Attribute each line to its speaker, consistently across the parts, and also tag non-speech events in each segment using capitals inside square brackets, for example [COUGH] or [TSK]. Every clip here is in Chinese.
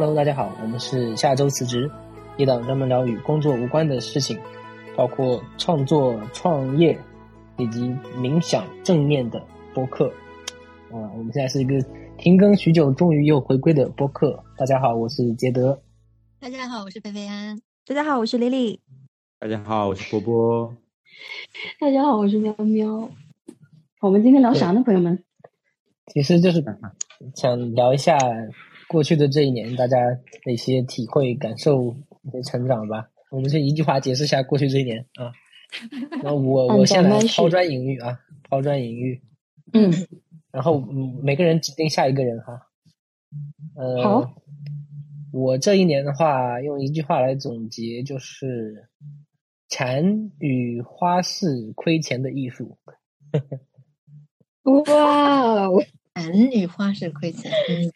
Speaker 1: Hello，大家好，我们是下周辞职，一档专门聊与工作无关的事情，包括创作、创业以及冥想正念的播客。啊、我们现在是一个停更许久，终于又回归的播客。大家好，我是杰德。
Speaker 2: 大家好，我是菲菲安。
Speaker 3: 大家好，我是丽丽。
Speaker 4: 大家好，我是波波。[LAUGHS]
Speaker 5: 大家好，我是喵喵。我们今天聊啥呢，朋友们？
Speaker 1: 其实就是想聊一下过去的这一年，大家的一些体会、感受、一些成长吧。我们就一句话解释一下过去这一年啊。那我我先来抛砖引玉啊，抛砖引玉。
Speaker 5: 嗯，
Speaker 1: 然后嗯，每个人指定下一个人哈。呃，
Speaker 5: 好。
Speaker 1: 我这一年的话，用一句话来总结，就是“禅与花式亏钱的艺术”。[LAUGHS]
Speaker 5: 哇哦！
Speaker 2: 禅与花式亏钱，嗯，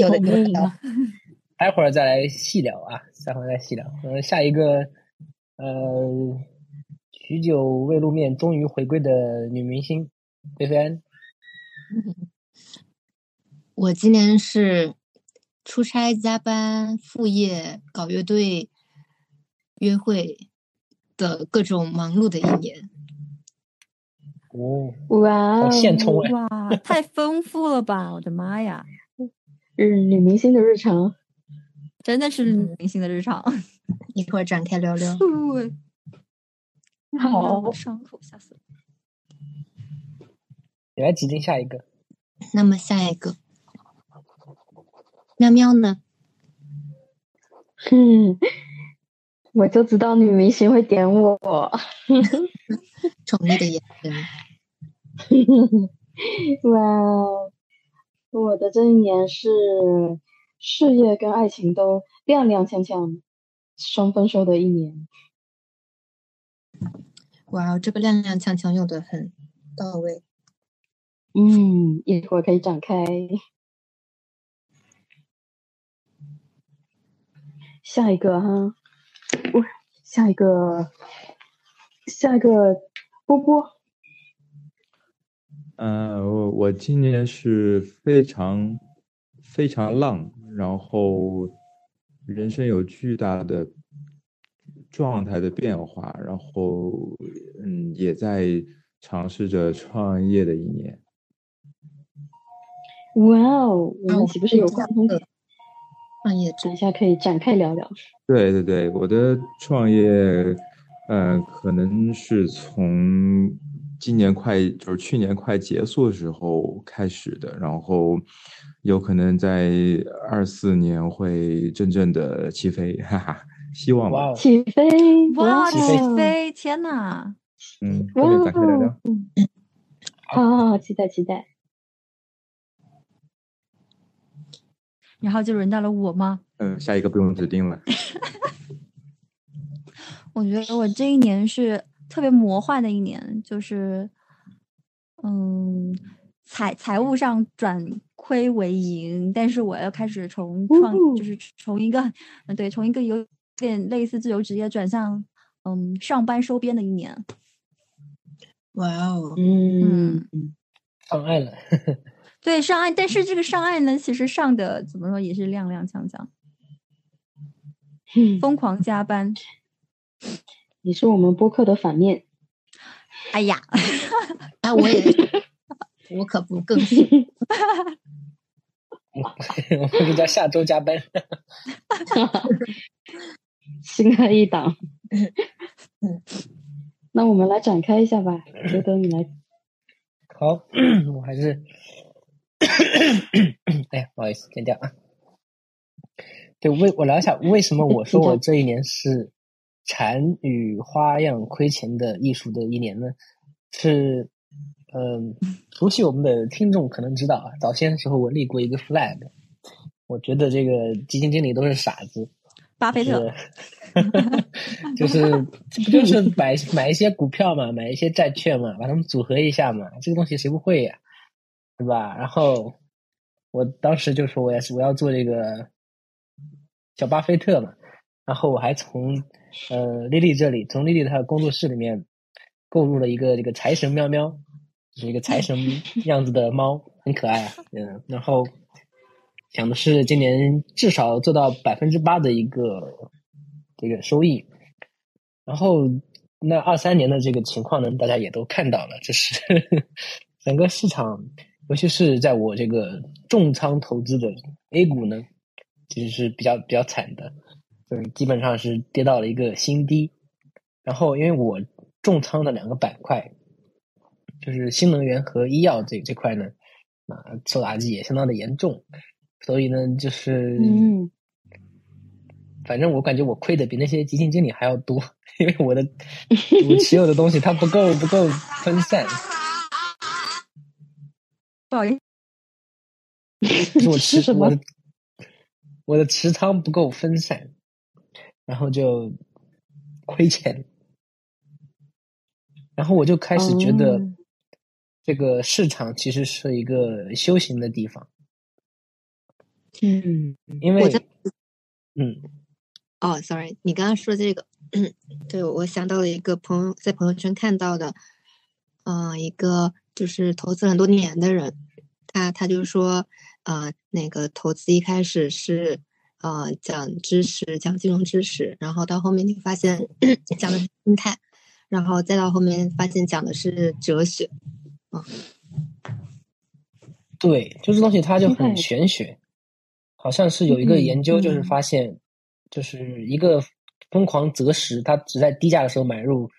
Speaker 2: 有的有的。[LAUGHS]
Speaker 1: 待会儿再来细聊啊，待会儿再细聊。呃，下一个，呃，许久未露面，终于回归的女明星菲菲安。
Speaker 2: 我今年是出差、加班、副业、搞乐队、约会的各种忙碌的一年。
Speaker 1: 哦，
Speaker 5: 哇，
Speaker 1: 现充
Speaker 3: 哇，太丰富了吧！我的妈呀，
Speaker 5: 日女明星的日常，
Speaker 3: 真的是女明星的日常。
Speaker 2: 一会儿展开聊聊。
Speaker 5: 好，
Speaker 3: 伤口吓死了。
Speaker 1: 你来指定下一个。
Speaker 2: 那么下一个，喵喵呢？
Speaker 5: 嗯，我就知道女明星会点我。
Speaker 2: 宠溺的眼神。[LAUGHS]
Speaker 5: 哇，我的这一年是事业跟爱情都踉踉跄跄，双丰收的一年。
Speaker 2: 哇哦，这个踉踉跄跄用的很到位。
Speaker 5: 嗯，一会儿可以展开。下一个哈，我下一个，下一个波波。
Speaker 4: 呃，我我今年是非常非常浪，然后人生有巨大的状态的变化，然后嗯，也在尝试着创业的一年。
Speaker 5: 哇哦，我们岂不是有共同的？
Speaker 2: 创业
Speaker 5: 等一下可以展开聊聊。
Speaker 4: 对对对，我的创业，呃，可能是从今年快就是去年快结束的时候开始的，然后有可能在二四年会真正的起飞，哈哈，希望吧。
Speaker 5: 起飞！
Speaker 3: 哇，起飞！天哪！
Speaker 4: 嗯，后面展开聊聊。
Speaker 5: 好好好，期待期待。
Speaker 3: 然后就轮到了我吗？
Speaker 4: 嗯，下一个不用指定了。[LAUGHS]
Speaker 3: 我觉得我这一年是特别魔幻的一年，就是，嗯，财财务上转亏为盈，但是我要开始从创，就是从一个，嗯，对，从一个有点类似自由职业转向，嗯，上班收编的一年。
Speaker 2: 哇哦，
Speaker 5: 嗯，
Speaker 1: 上岸了。[LAUGHS]
Speaker 3: 对，上岸，但是这个上岸呢，其实上的怎么说也是踉踉跄跄，疯狂加班。
Speaker 5: 你是我们播客的反面。
Speaker 3: 哎呀，
Speaker 2: 哎，[LAUGHS] 我也，我可不更新。[LAUGHS]
Speaker 1: 我们叫下周加班。[LAUGHS]
Speaker 5: 新的一档。那我们来展开一下吧，觉得你来。
Speaker 1: 好，[COUGHS] 我还是。[COUGHS] 哎呀，不好意思，剪掉啊。对，为我聊一下为什么我说我这一年是禅与花样亏钱的艺术的一年呢？是，嗯、呃，熟悉我们的听众可能知道啊，早先的时候我立过一个 flag，我觉得这个基金经理都是傻子，
Speaker 3: 巴菲特，
Speaker 1: 就是这不就是买买一些股票嘛，买一些债券嘛，把它们组合一下嘛，这个东西谁不会呀、啊？对吧？然后我当时就说我要我要做这个小巴菲特嘛，然后我还从呃丽丽这里，从丽丽她的工作室里面购入了一个这个财神喵喵，是一个财神样子的猫，很可爱啊，嗯，然后想的是今年至少做到百分之八的一个这个收益。然后那二三年的这个情况呢，大家也都看到了，就是 [LAUGHS] 整个市场，尤其是在我这个重仓投资的 A 股呢，其实是比较比较惨的，就是基本上是跌到了一个新低。然后因为我重仓的两个板块。就是新能源和医药这这块呢，啊，受打击也相当的严重，所以呢，就是，
Speaker 5: 嗯，
Speaker 1: 反正我感觉我亏的比那些基金经理还要多，因为我的我持有的东西它不够不够分散，[LAUGHS]
Speaker 3: 不好意思，
Speaker 1: 我持什么我的持仓不够分散，然后就亏钱，然后我就开始觉得。这个市场其实是一个修行的地方，
Speaker 2: 嗯，
Speaker 1: 因为，嗯，
Speaker 2: 哦，sorry，你刚刚说这个，[CLEARS THROAT] 对我想到了一个朋友在朋友圈看到的，嗯，一个就是投资很多年的人，他他就说，呃，那个投资一开始是呃讲知识，讲金融知识，然后到后面你发现讲的是心态，然后再到后面发现讲的是哲学。
Speaker 1: 对，就这东西它就很玄学，好像是有一个研究，就是发现，就是一个疯狂择时，他只在低价的时候买入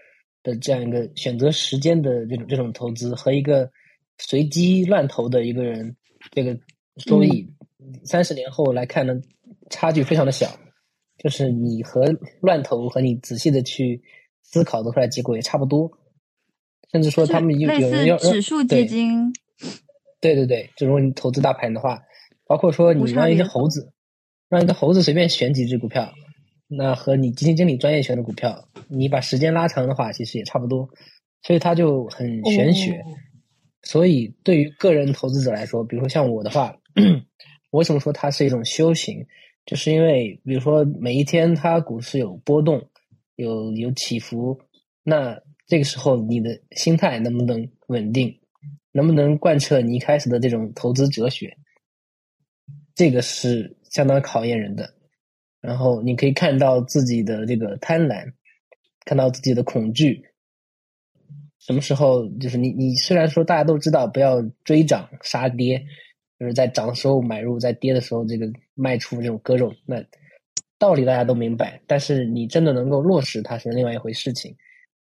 Speaker 1: 的这样一个选择时间的这种这种投资，和一个随机乱投的一个人，这个收益三十年后来看呢，差距非常的小，就是你和乱投和你仔细的去思考得出来结果也差不多。甚至说他们有有人要
Speaker 3: 指数基金，
Speaker 1: 对对对，就如果你投资大盘的话，包括说你让一只猴子，让一个猴子随便选几只股票，那和你基金经理专业选的股票，你把时间拉长的话，其实也差不多。所以它就很玄学。所以对于个人投资者来说，比如说像我的话，[CLEARS THROAT] 我为什么说它是一种修行？就是因为比如说每一天它股市有波动，有有起伏，那。这个时候，你的心态能不能稳定，能不能贯彻你一开始的这种投资哲学？这个是相当考验人的。然后你可以看到自己的这个贪婪，看到自己的恐惧。什么时候就是你？你虽然说大家都知道不要追涨杀跌，就是在涨的时候买入，在跌的时候这个卖出，这种割肉，那道理大家都明白。但是你真的能够落实，它是另外一回事情。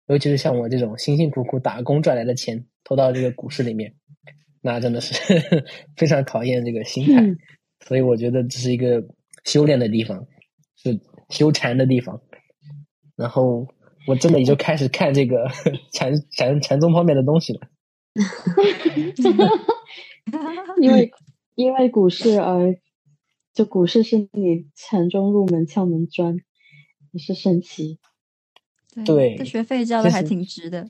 Speaker 1: 尤其是像我这种辛辛苦苦打工赚来的钱投到这个股市里面，那真的是 [LAUGHS] 非常考验这个心态。所以我觉得这是一个修炼的地方，是修禅的地方。然后我真的也就开始看这个 [LAUGHS] 禅禅禅宗方面的东西了。[LAUGHS]
Speaker 5: 因为因为股市而就股市是你禅中入门窍门砖，也是神奇。
Speaker 1: 对，
Speaker 3: 这学费交的还挺值的。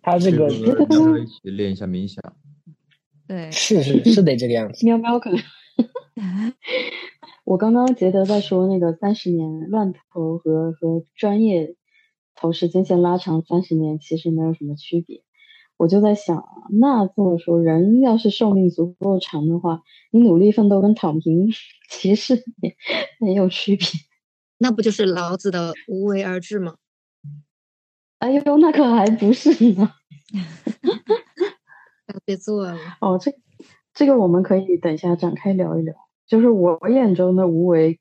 Speaker 1: 他这个
Speaker 4: 一起练一下冥想。
Speaker 3: 对，
Speaker 1: 是是是得这个样子。
Speaker 5: 喵喵可能。[LAUGHS] 我刚刚杰德在说那个三十年乱投和和专业投时间线拉长三十年其实没有什么区别。我就在想，那这么说，人要是寿命足够长的话，你努力奋斗跟躺平其实也没有区别。[LAUGHS]
Speaker 2: 那不就是老子的无为而治吗？
Speaker 5: 哎呦，那可还不是呢！[LAUGHS]
Speaker 2: 别做了
Speaker 5: 哦，这这个我们可以等一下展开聊一聊。就是我眼中的无为，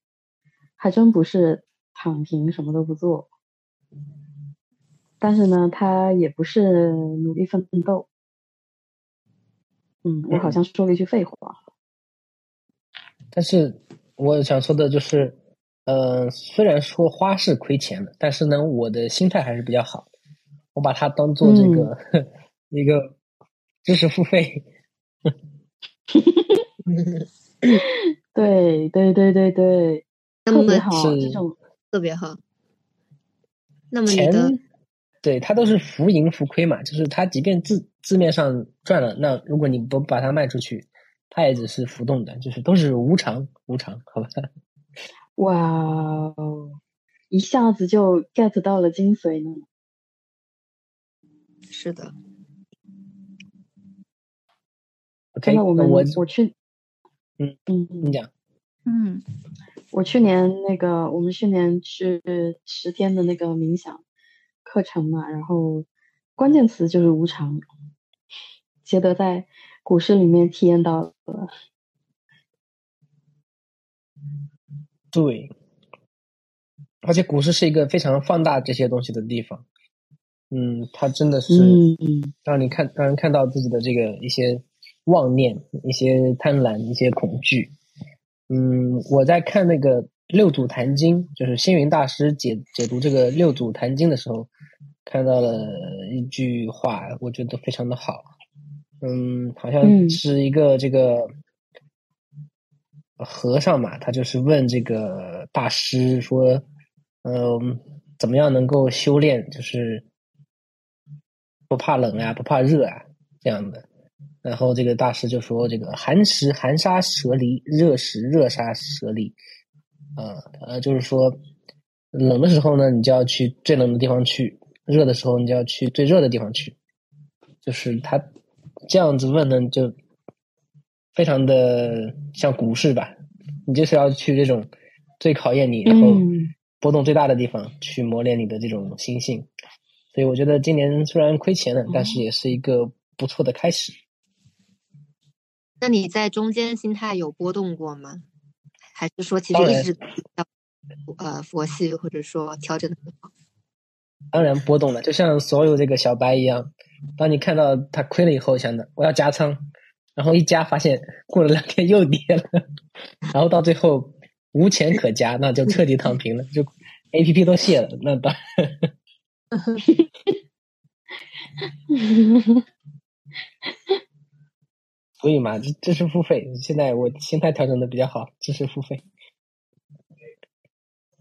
Speaker 5: 还真不是躺平什么都不做，但是呢，他也不是努力奋斗。嗯，我好像说了一句废话。
Speaker 1: 但是我想说的就是。呃，虽然说花是亏钱的，但是呢，我的心态还是比较好，我把它当做这个 [LAUGHS] 一个知识付费。[LAUGHS]
Speaker 5: 对对对对对，特别好，这种
Speaker 2: 特别好。那么
Speaker 1: 钱，对他都是浮盈浮亏嘛，就是他即便字字面上赚了，那如果你不把它卖出去，它也只是浮动的，就是都是无常无常，好吧。[LAUGHS]
Speaker 5: 哇哦，一下子就 get 到了精髓呢。
Speaker 2: 是的。
Speaker 1: 真
Speaker 5: 的，我们
Speaker 1: 我
Speaker 5: 我去嗯嗯
Speaker 1: 你讲，
Speaker 3: 嗯，
Speaker 5: 我去年那个，我们去年去十天的那个冥想课程嘛，然后关键词就是无常，杰德在股市里面体验到了。
Speaker 1: 对，而且股市是一个非常放大这些东西的地方。嗯，它真的是
Speaker 5: 嗯
Speaker 1: 让你看，让人看到自己的这个一些妄念、一些贪婪、一些恐惧。嗯，我在看那个《六祖坛经》，就是星云大师解解读这个《六祖坛经》的时候，看到了一句话，我觉得非常的好。嗯，好像
Speaker 5: 嗯
Speaker 1: 是一个这个和尚嘛，他就是问这个大师说，嗯、怎么样能够修炼，就是不怕冷啊，不怕热啊这样的。然后这个大师就说：“这个寒食寒沙蛇离，热食热沙蛇离。啊，呃，就是说，冷的时候呢，你就要去最冷的地方去；热的时候，你就要去最热的地方去。就是他这样子问呢，就非常的像股市吧，你就是要去这种最考验你，然后
Speaker 5: 嗯
Speaker 1: 波动最大的地方去磨练你的这种心性。所以我觉得今年虽然亏钱了，但是也是一个不错的开始。
Speaker 2: 那你在中间心态有波动过吗？还是说其实一直呃佛系，或者说调整的很好？
Speaker 1: 当然波动了，就像所有这个小白一样，当你看到他亏了以后，想着我要加仓，然后一加发现过了两天又跌了，[LAUGHS] 然后到最后无钱可加，那就彻底躺平了，就 A P P 都卸了，那当 [LAUGHS] 所以嘛，这这是付费，现在我心态调整的比较好，这是付费。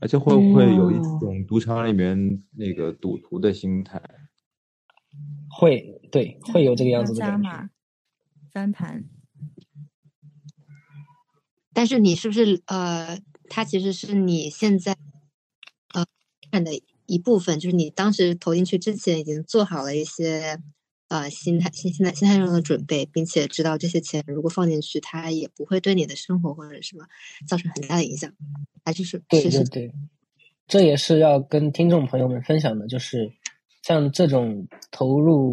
Speaker 4: 而且会不会有一
Speaker 5: 嗯
Speaker 4: 种赌场里面那个赌徒的心态？
Speaker 1: 会，对，会有这个样子的感觉。
Speaker 3: 翻盘，
Speaker 2: 但是你是不是呃，它其实是你现在呃看的一部分，就是你当时投进去之前已经做好了一些呃心态心心态心态上的准备，并且知道这些钱如果放进去，它也不会对你的生活或者什么造成很大的影响，还就是
Speaker 1: 对对对，这也是要跟听众朋友们分享的，就是像这种投入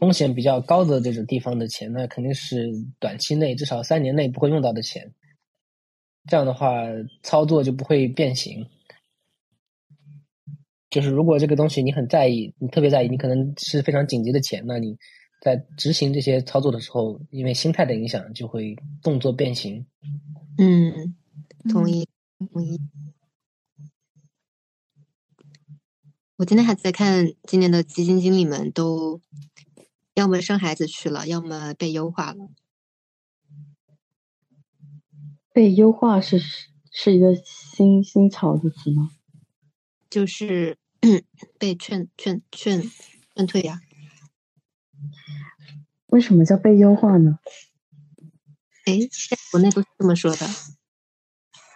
Speaker 1: 风险比较高的这种地方的钱，那肯定是短期内至少三年内不会用到的钱。这样的话，操作就不会变形。就是如果这个东西你很在意，你特别在意，你可能是非常紧急的钱，那你在执行这些操作的时候，因为心态的影响，就会动作变形。
Speaker 2: 嗯，同
Speaker 3: 嗯
Speaker 2: 意同意。我今天还在看今年的基金经理们都要么生孩子去了，要么被优化了。
Speaker 5: 被优化是是一个新新潮的词吗？
Speaker 2: 就是 [CLEARS THROAT] 被劝劝劝劝退呀、
Speaker 5: 为什么叫被优化呢？
Speaker 2: 哎，在国内都是这么说的，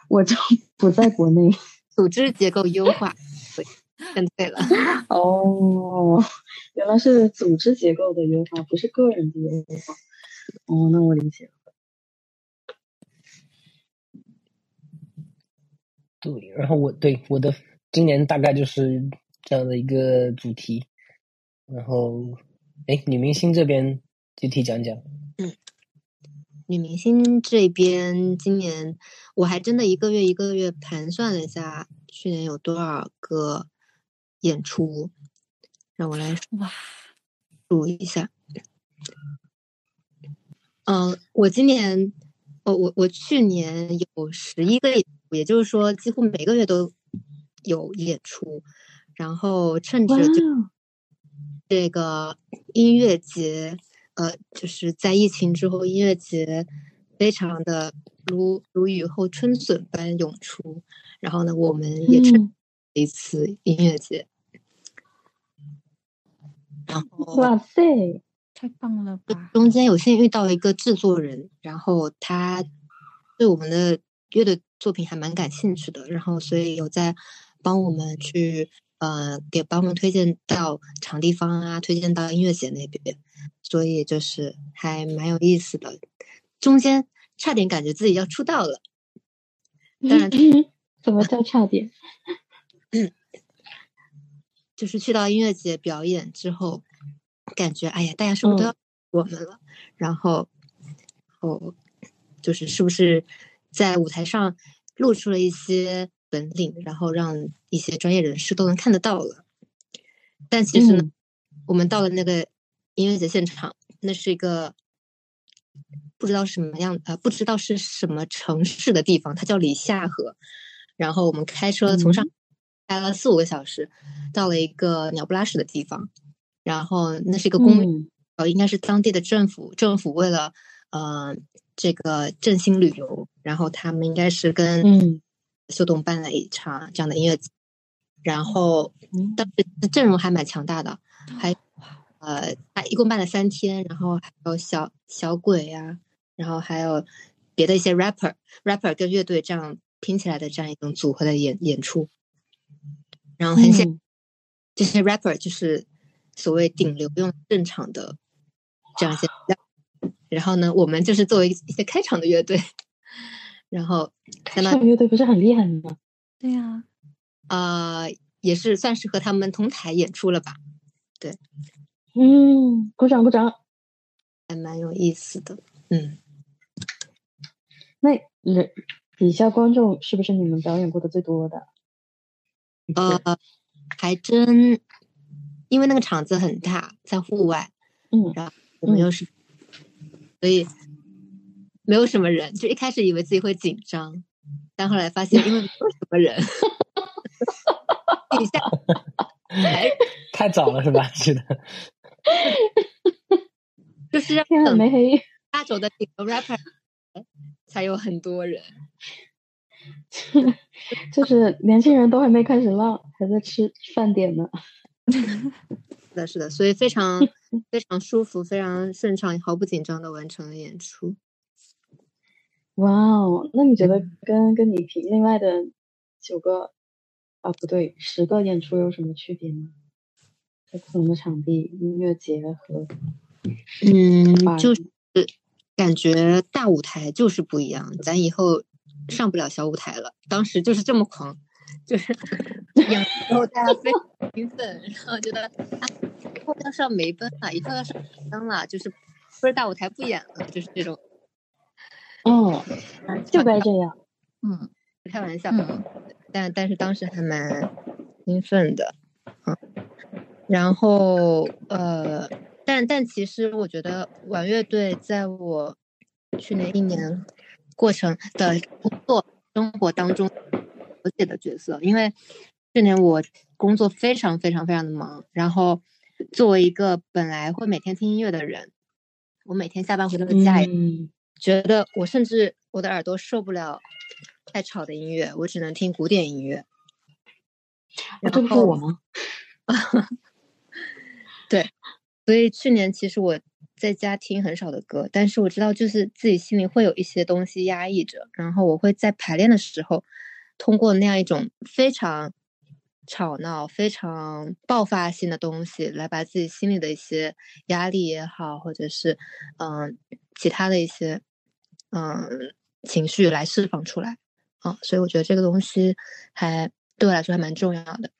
Speaker 5: 我就 [LAUGHS] 不在国内。[LAUGHS]
Speaker 2: 组织结构优化，对，劝退了。[LAUGHS]
Speaker 5: 哦，原来是组织结构的优化，不是个人的优化。哦，那我理解了。
Speaker 1: 对，然后我对我的今年大概就是这样的一个主题，然后，哎，女明星这边具体讲讲。
Speaker 2: 嗯女明星这边，今年我还真的一个月一个月盘算了一下，去年有多少个演出，让我来
Speaker 3: 哇，
Speaker 2: 数一下。嗯、我今年，哦，我我去年有十一个演出，也就是说几乎每个月都有演出，然后趁着这个音乐节，呃，就是在疫情之后，音乐节非常的如如雨后春笋般涌出。然后呢，我们也趁
Speaker 5: 嗯
Speaker 2: 一次音乐节，然后
Speaker 5: 哇塞，
Speaker 3: 太棒了吧！
Speaker 2: 中间有幸遇到一个制作人，然后他对我们的乐队作品还蛮感兴趣的，然后所以有在帮我们去呃给帮我们推荐到场地方啊，推荐到音乐节那边，所以就是还蛮有意思的。中间差点感觉自己要出道了。当然，
Speaker 5: 怎么叫差点？[LAUGHS]
Speaker 2: 就是去到音乐节表演之后，感觉哎呀，大家是不是都要我们了？然后，哦，就是是不是在舞台上露出了一些本领，然后让一些专业人士都能看得到了。但其实呢，我们到了那个音乐节现场，那是一个不知道什么样呃，不知道是什么城市的地方，它叫里夏河。然后我们开车从上开了四五个小时，到了一个鸟不拉屎的地方。然后那是一个公园，呃，应该是当地的政府，政府为了呃这个振兴旅游，然后他们应该是跟秀动办了一场这样的音乐节。然后当时阵容还蛮强大的，还呃，他一共办了三天，然后还有小小鬼呀，然后还有别的一些 rapper，rapper 跟乐队这样拼起来的这样一种组合的演演出，然后很显这些 rapper 就是所谓顶流用正常的这样一些，然后呢，我们就是作为一些开场的乐队，然后
Speaker 5: 开场乐队不是很厉害吗？
Speaker 3: 对呀。
Speaker 2: 呃，也是算是和他们同台演出了吧？对，
Speaker 5: 嗯，鼓掌鼓掌，
Speaker 2: 还蛮有意思的。嗯，
Speaker 5: 那人底下观众是不是你们表演过的最多的？
Speaker 2: 呃，还真，因为那个场子很大，在户外，
Speaker 5: 嗯，
Speaker 2: 然后我们又是，所以没有什么人，就一开始以为自己会紧张，但后来发现因为没有什么人。底下，[LAUGHS]
Speaker 1: 太早了是吧？是的，
Speaker 2: 就是
Speaker 5: 天很没黑，
Speaker 2: 压轴的几个 rapper 才有很多人，[LAUGHS]
Speaker 5: 就是年轻人都还没开始浪，还在吃饭点呢。
Speaker 2: 是的，是的，所以非常 [LAUGHS] 非常舒服，非常顺畅，毫不紧张的完成了演出。
Speaker 5: 哇哦，那你觉得跟跟你平另外的九个？啊，不对，十个演出有什么区别吗？在不同的场地，音乐节和
Speaker 2: 嗯，就是感觉大舞台就是不一样。咱以后上不了小舞台了，当时就是这么狂，就是演然后大家非常兴奋，然后觉得啊，以后要上梅奔了，以后要上灯了，就是不是大舞台不演了，就是这种。
Speaker 5: 哦，就该这样。
Speaker 2: 嗯，开玩笑。但但是当时还蛮兴奋的，嗯，然后呃，但但其实我觉得玩乐队在我去年一年过程的工作生活当中，我写的角色，因为去年我工作非常非常非常的忙，然后作为一个本来会每天听音乐的人，我每天下班回到家，觉得我甚至我的耳朵受不了。太吵的音乐，我只能听古典音乐。
Speaker 5: 这不是我吗？[LAUGHS]
Speaker 2: 对，所以去年其实我在家听很少的歌，但是我知道就是自己心里会有一些东西压抑着，然后我会在排练的时候，通过那样一种非常吵闹、非常爆发性的东西，来把自己心里的一些压力也好，或者是嗯其他的一些嗯情绪来释放出来。啊，所以我觉得这个东西还对我来说还蛮重要的。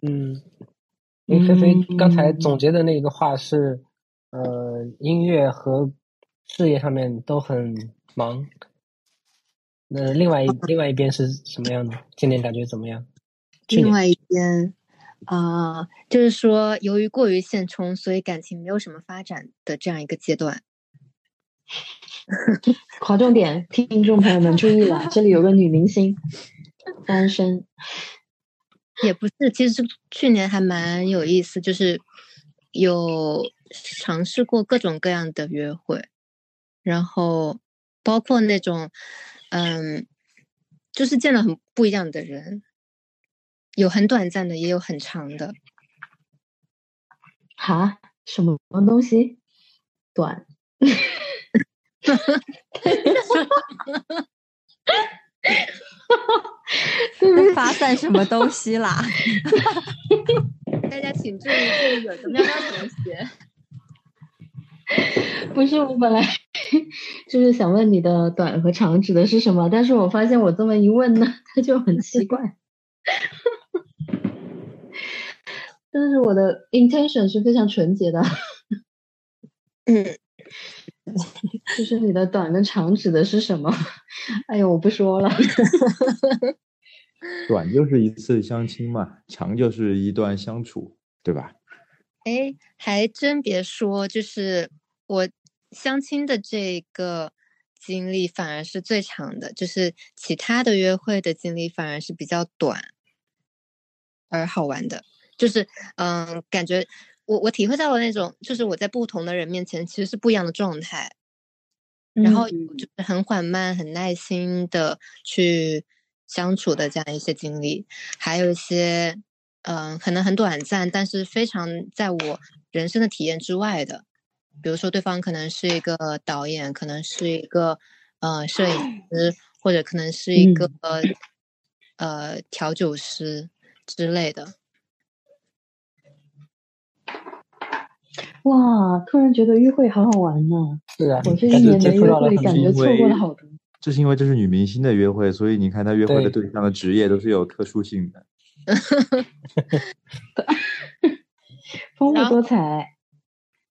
Speaker 1: 嗯，因为菲菲刚才总结的那个话是，呃，音乐和事业上面都很忙。那另外一另外一边是什么样的？今年感觉怎么样？
Speaker 2: 另外一边啊，就是说，由于过于现充，所以感情没有什么发展的这样一个阶段。[LAUGHS]
Speaker 5: 划重点，听众朋友们注意了，这里有个女明星单身，
Speaker 2: 也不是，其实去年还蛮有意思，就是有尝试过各种各样的约会，然后包括那种，嗯，就是见了很不一样的人，有很短暂的，也有很长的。
Speaker 5: 哈？什么东西？短？哈哈哈哈
Speaker 3: 哈！发散什么东西啦？
Speaker 2: 大家请注意，这里有个喵喵同学。
Speaker 5: 不是，我本来 [LAUGHS] 就是想问你的短和长指的是什么，但是我发现我这么一问呢，[LAUGHS] 他就很奇怪。[LAUGHS] 但是我的 intention 是非常纯洁的，
Speaker 2: 嗯，[LAUGHS]
Speaker 5: 就是你的短跟长指的是什么？[LAUGHS] 哎呦，我不说了。[LAUGHS]
Speaker 4: 短就是一次相亲嘛，长就是一段相处，对吧？
Speaker 2: 哎，还真别说，就是我相亲的这个经历反而是最长的，就是其他的约会的经历反而是比较短而好玩的。就是嗯，感觉我我体会到了那种，就是我在不同的人面前其实是不一样的状态，然后就是很缓慢、很耐心的去相处的这样一些经历，还有一些嗯，可能很短暂，但是非常在我人生的体验之外的，比如说对方可能是一个导演，可能是一个呃摄影 [SNIFFS] 师，或者可能是一个呃调酒师之类的。
Speaker 5: 哇，突然觉得约会好好玩呢！
Speaker 1: 是啊，
Speaker 5: 我这一年的约会感觉错过了好多。
Speaker 4: 这是因为这是女明星的约会，所以你看她约会的对象的职业都是有特殊性的，[LAUGHS]
Speaker 5: 丰富多彩。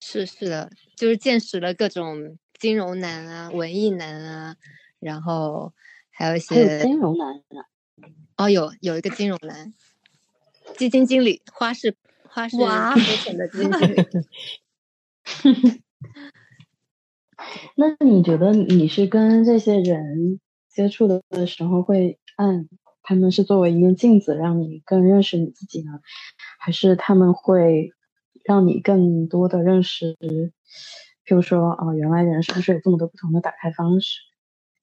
Speaker 2: 是是的，就是见识了各种金融男啊、文艺男啊，然后还有一些
Speaker 5: 金融男啊。
Speaker 2: 哦，有有一个金融男，基金经理，花式。他是亏钱的经历。[LAUGHS]
Speaker 5: 那你觉得你是跟这些人接触的时候，会按他们是作为一面镜子，让你更认识你自己呢？还是他们会让你更多的认识，譬如说，哦，原来人是不是有这么多不同的打开方式？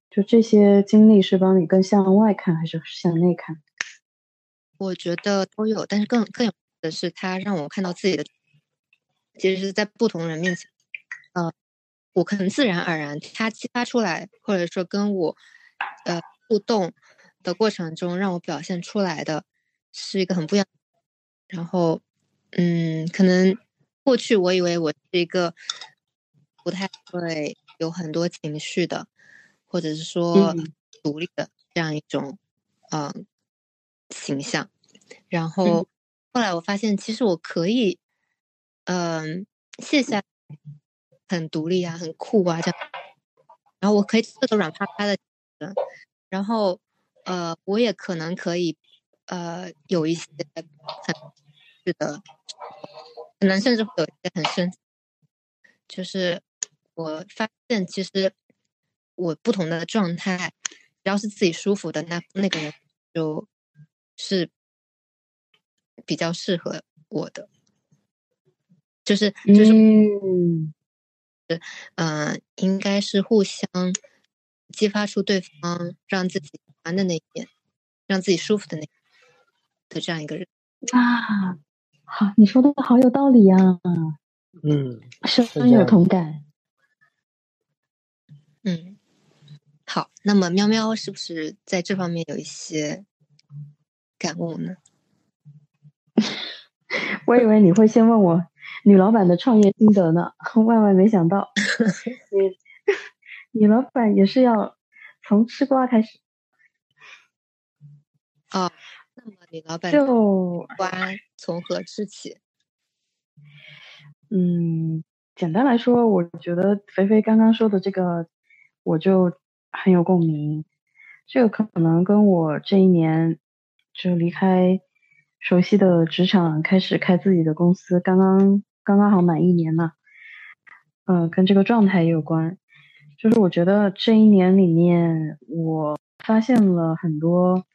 Speaker 5: 就这些经历是帮你更向外看，还是向内看？
Speaker 2: 我觉得都有，但是更更有。的是他让我看到自己的，其实是在不同人面前，呃，我可能自然而然，他激发出来，或者说跟我，呃，互动的过程中，让我表现出来的是一个很不一样。然后，嗯，可能过去我以为我是一个不太会有很多情绪的，或者是说独立的这样一种，嗯，形象，然后。后来我发现，其实我可以，嗯，卸下很独立啊，很酷啊这样，然后我可以做个软趴趴的，然后呃，我也可能可以呃有一些很是的，可能甚至会有一些很深，就是我发现其实我不同的状态，只要是自己舒服的，那那个人就是。比较适合我的，就是就是，嗯，应该是互相激发出对方让自己喜欢的那一面，让自己舒服的那的这样一个人
Speaker 5: 啊。好，你说的好有道理呀。
Speaker 1: 嗯，
Speaker 5: 深有同感。
Speaker 2: 嗯，好，那么喵喵是不是在这方面有一些感悟呢？
Speaker 5: 我以为你会先问我女老板的创业心得呢，万万没想到，[LAUGHS] 你女老板也是要从吃瓜开始。
Speaker 2: 哦，那么女老板
Speaker 5: 就
Speaker 2: 瓜从何吃起？
Speaker 5: 嗯，简单来说，我觉得肥肥刚刚说的这个，我就很有共鸣。这个可能跟我这一年就离开。熟悉的职场，开始开自己的公司，刚刚刚刚好满一年嘛，嗯，跟这个状态也有关。就是我觉得这一年里面，我发现了很多，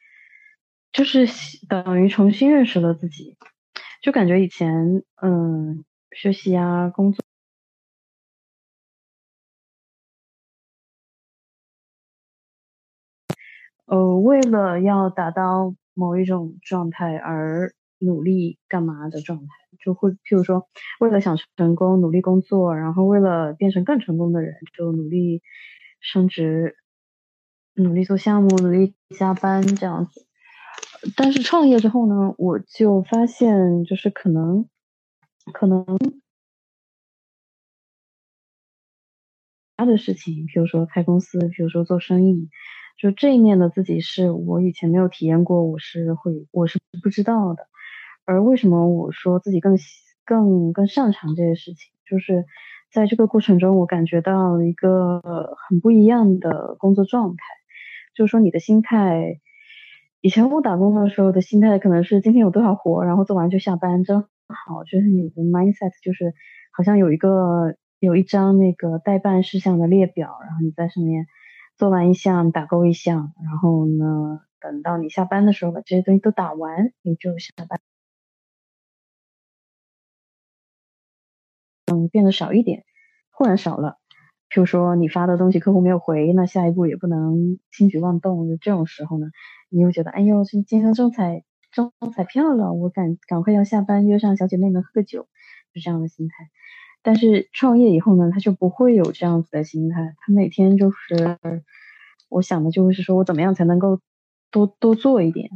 Speaker 5: 就是等于重新认识了自己，就感觉以前嗯学习啊工作，呃，为了要达到。某一种状态而努力干嘛的状态，就会譬如说，为了想成功努力工作，然后为了变成更成功的人就努力升职，努力做项目，努力加班这样子。但是创业之后呢，我就发现就是可能，可能他的事情，比如说开公司，比如说做生意，就这一面的自己是我以前没有体验过，我是会我是不知道的。而为什么我说自己更更更擅长这些事情，就是在这个过程中，我感觉到一个很不一样的工作状态，就是说你的心态。以前我打工的时候的心态可能是今天有多少活，然后做完就下班，正好就是你的 mindset 就是好像有一个有一张那个待办事项的列表，然后你在上面做完一项打勾一项，然后呢等到你下班的时候把这些东西都打完，你就下班。嗯，变得少一点，忽然少了。譬如说你发的东西客户没有回，那下一步也不能轻举妄动，就这种时候呢。你又觉得，哎呦，今天中彩中彩票了，我赶赶快要下班，约上小姐妹们喝个酒，是这样的心态。但是创业以后呢，他就不会有这样子的心态，他每天就是，我想的就是说我怎么样才能够多多做一点，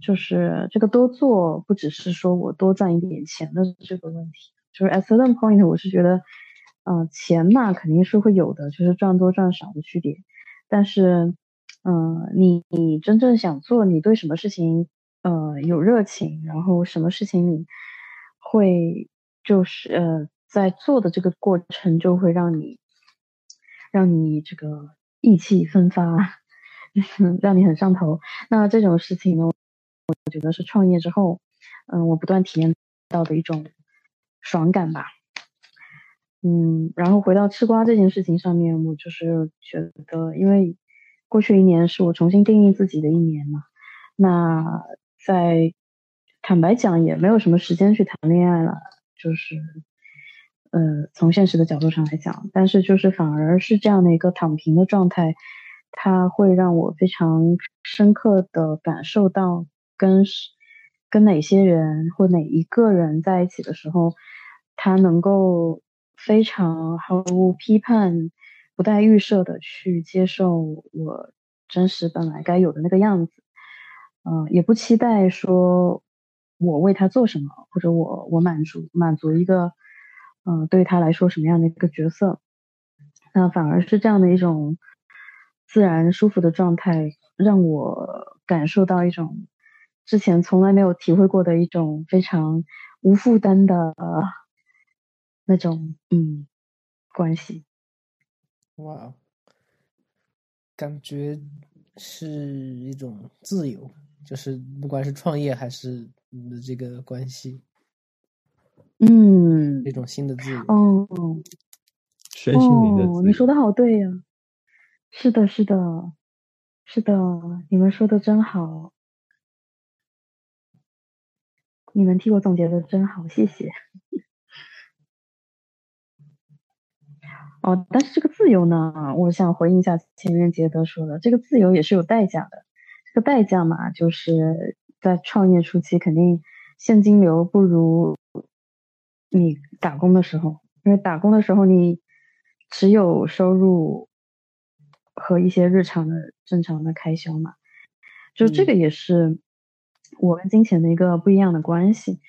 Speaker 5: 就是这个多做不只是说我多赚一点钱的这个问题，就是 at certain point，我是觉得，嗯，钱嘛肯定是会有的，就是赚多赚少的区别，但是。嗯，你你真正想做，你对什么事情呃有热情，然后什么事情你会就是呃在做的这个过程就会让你让你这个意气风发，[LAUGHS] 让你很上头。那这种事情呢，我觉得是创业之后，嗯，我不断体验到的一种爽感吧。嗯，然后回到吃瓜这件事情上面，我就是觉得因为。过去一年是我重新定义自己的一年嘛，那在坦白讲也没有什么时间去谈恋爱了，就是呃从现实的角度上来讲，但是就是反而是这样的一个躺平的状态，它会让我非常深刻的感受到跟跟哪些人或哪一个人在一起的时候，他能够非常毫无批判。不带预设的去接受我真实本来该有的那个样子，嗯，也不期待说我为他做什么，或者我我满足满足一个，嗯，对他来说什么样的一个角色，那反而是这样的一种自然舒服的状态，让我感受到一种之前从来没有体会过的一种非常无负担的那种嗯关系。
Speaker 1: 哇，感觉是一种自由，就是不管是创业还是你的这个关系，
Speaker 5: 嗯，
Speaker 1: 一种新的自由。
Speaker 5: 哦，
Speaker 4: 身心灵的自由。
Speaker 5: 你说的好对呀，是的，是的，是的，你们说的真好，你们替我总结的真好，谢谢。哦，但是这个自由呢，我想回应一下前面杰德说的，这个自由也是有代价的。这个代价嘛，就是在创业初期，肯定现金流不如你打工的时候，因为打工的时候你只有收入和一些日常的正常的开销嘛，就这个也是我跟金钱的一个不一样的关系。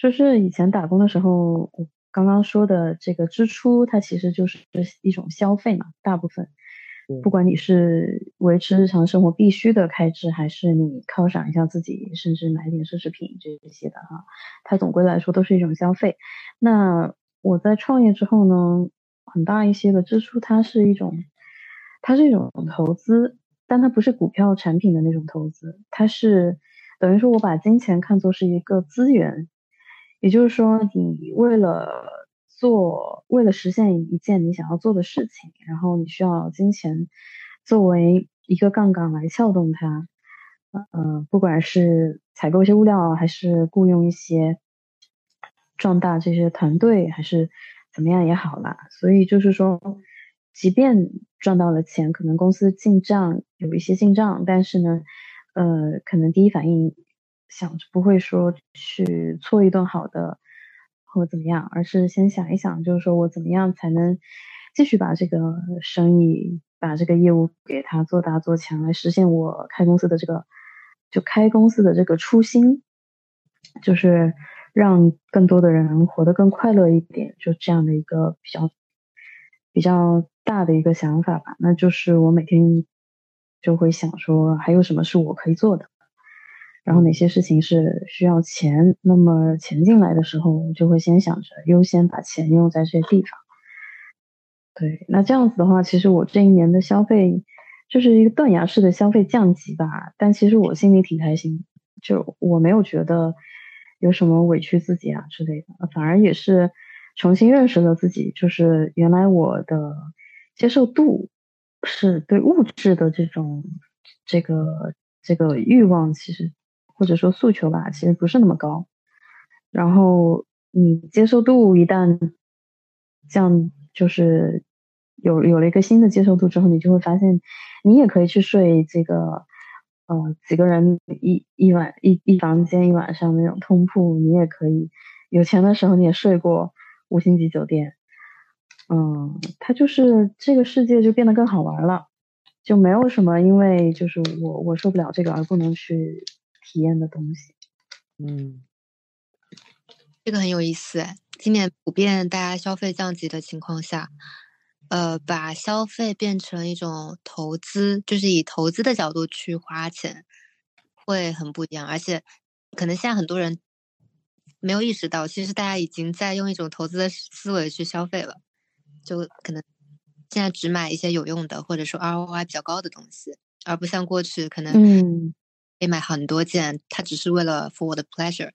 Speaker 5: 就是以前打工的时候。我刚刚说的这个支出，它其实就是一种消费嘛，大部分，不管你是维持日常生活必须的开支，还是你犒赏一下自己，甚至买点奢侈品这些的哈，它总归来说都是一种消费。那我在创业之后呢，很大一些的支出，它是一种，它是一种投资，但它不是股票产品的那种投资，它是等于说我把金钱看作是一个资源。也就是说，你为了做，为了实现一件你想要做的事情，然后你需要金钱作为一个杠杆来撬动它，呃，不管是采购一些物料，还是雇佣一些壮大这些团队，还是怎么样也好啦。所以就是说，即便赚到了钱，可能公司进账有一些进账，但是呢，呃，可能第一反应。想着不会说去搓一顿好的或怎么样，而是先想一想，就是说我怎么样才能继续把这个生意、把这个业务给它做大做强，来实现我开公司的这个就开公司的这个初心，就是让更多的人活得更快乐一点，就这样的一个比较比较大的一个想法吧，那就是我每天就会想说，还有什么是我可以做的，然后哪些事情是需要钱，那么钱进来的时候，我就会先想着优先把钱用在这些地方。对，那这样子的话，其实我这一年的消费就是一个断崖式的消费降级吧，但其实我心里挺开心，就我没有觉得有什么委屈自己啊之类的，反而也是。重新认识了自己，就是原来我的接受度是对物质的这种这个这个欲望，其实或者说诉求吧，其实不是那么高。然后你接受度一旦这样，就是有有了一个新的接受度之后，你就会发现，你也可以去睡这个呃几个人一一晚一一房间一晚上那种通铺，你也可以有钱的时候你也睡过。五星级酒店，嗯，它就是这个世界就变得更好玩了，就没有什么因为就是我我受不了这个而不能去体验的东西。
Speaker 1: 嗯，
Speaker 2: 这个很有意思哎。今年普遍大家消费降级的情况下，呃，把消费变成一种投资，就是以投资的角度去花钱，会很不一样。而且，可能现在很多人。没有意识到，其实大家已经在用一种投资的思维去消费了，就可能现在只买一些有用的，或者说 ROI 比较高的东西，而不像过去可能
Speaker 5: 嗯，
Speaker 2: 可以买很多件，它只是为了 for 我的 pleasure。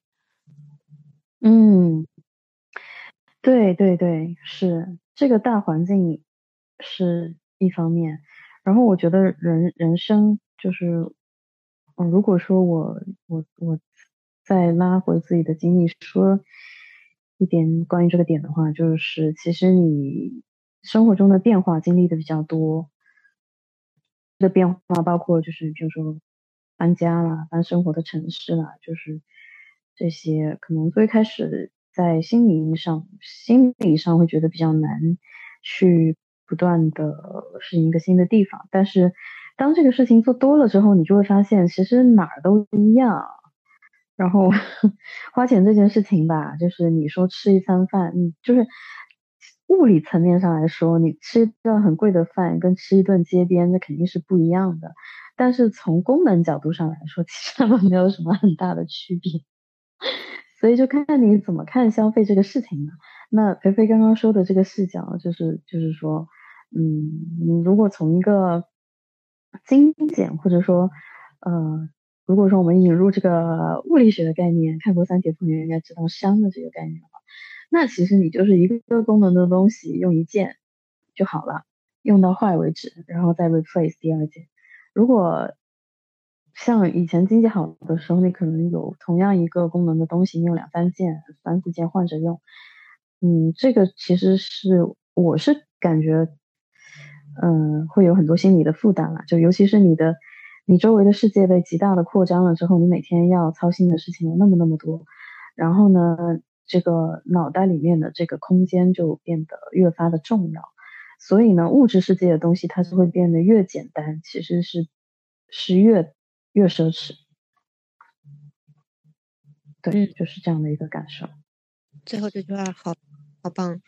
Speaker 5: 嗯，对对对，是这个大环境是一方面，然后我觉得人人生就是，嗯，如果说我我我。再拉回自己的经历，说一点关于这个点的话，就是其实你生活中的变化经历的比较多，的变化包括就是比如说搬家啦、搬生活的城市啦，就是这些可能最开始在心理上、心理上会觉得比较难去不断的适应一个新的地方，但是当这个事情做多了之后，你就会发现其实哪儿都一样。然后 [LAUGHS] 花钱这件事情吧，就是你说吃一餐饭，你就是物理层面上来说，你吃一顿很贵的饭跟吃一顿街边，那肯定是不一样的。但是从功能角度上来说，其实他们没有什么很大的区别。所以就看看你怎么看消费这个事情了。那菲菲刚刚说的这个视角，就是就是说，嗯，如果从一个精简或者说，呃。如果说我们引入这个物理学的概念，看过三体的朋友应该知道熵的这个概念了。那其实你就是一个功能的东西用一件就好了，用到坏为止，然后再 replace 第二件。如果像以前经济好的时候，你可能有同样一个功能的东西用两三件、三四件换着用。嗯，这个其实是我是感觉，嗯，会有很多心理的负担了，就尤其是你的。你周围的世界被极大的扩张了之后，你每天要操心的事情有那么那么多，然后呢，这个脑袋里面的这个空间就变得越发的重要，所以呢，物质世界的东西它是会变得越简单，其实是是越越奢侈。对，就是这样的一个感受。
Speaker 2: 最后这句话好好棒，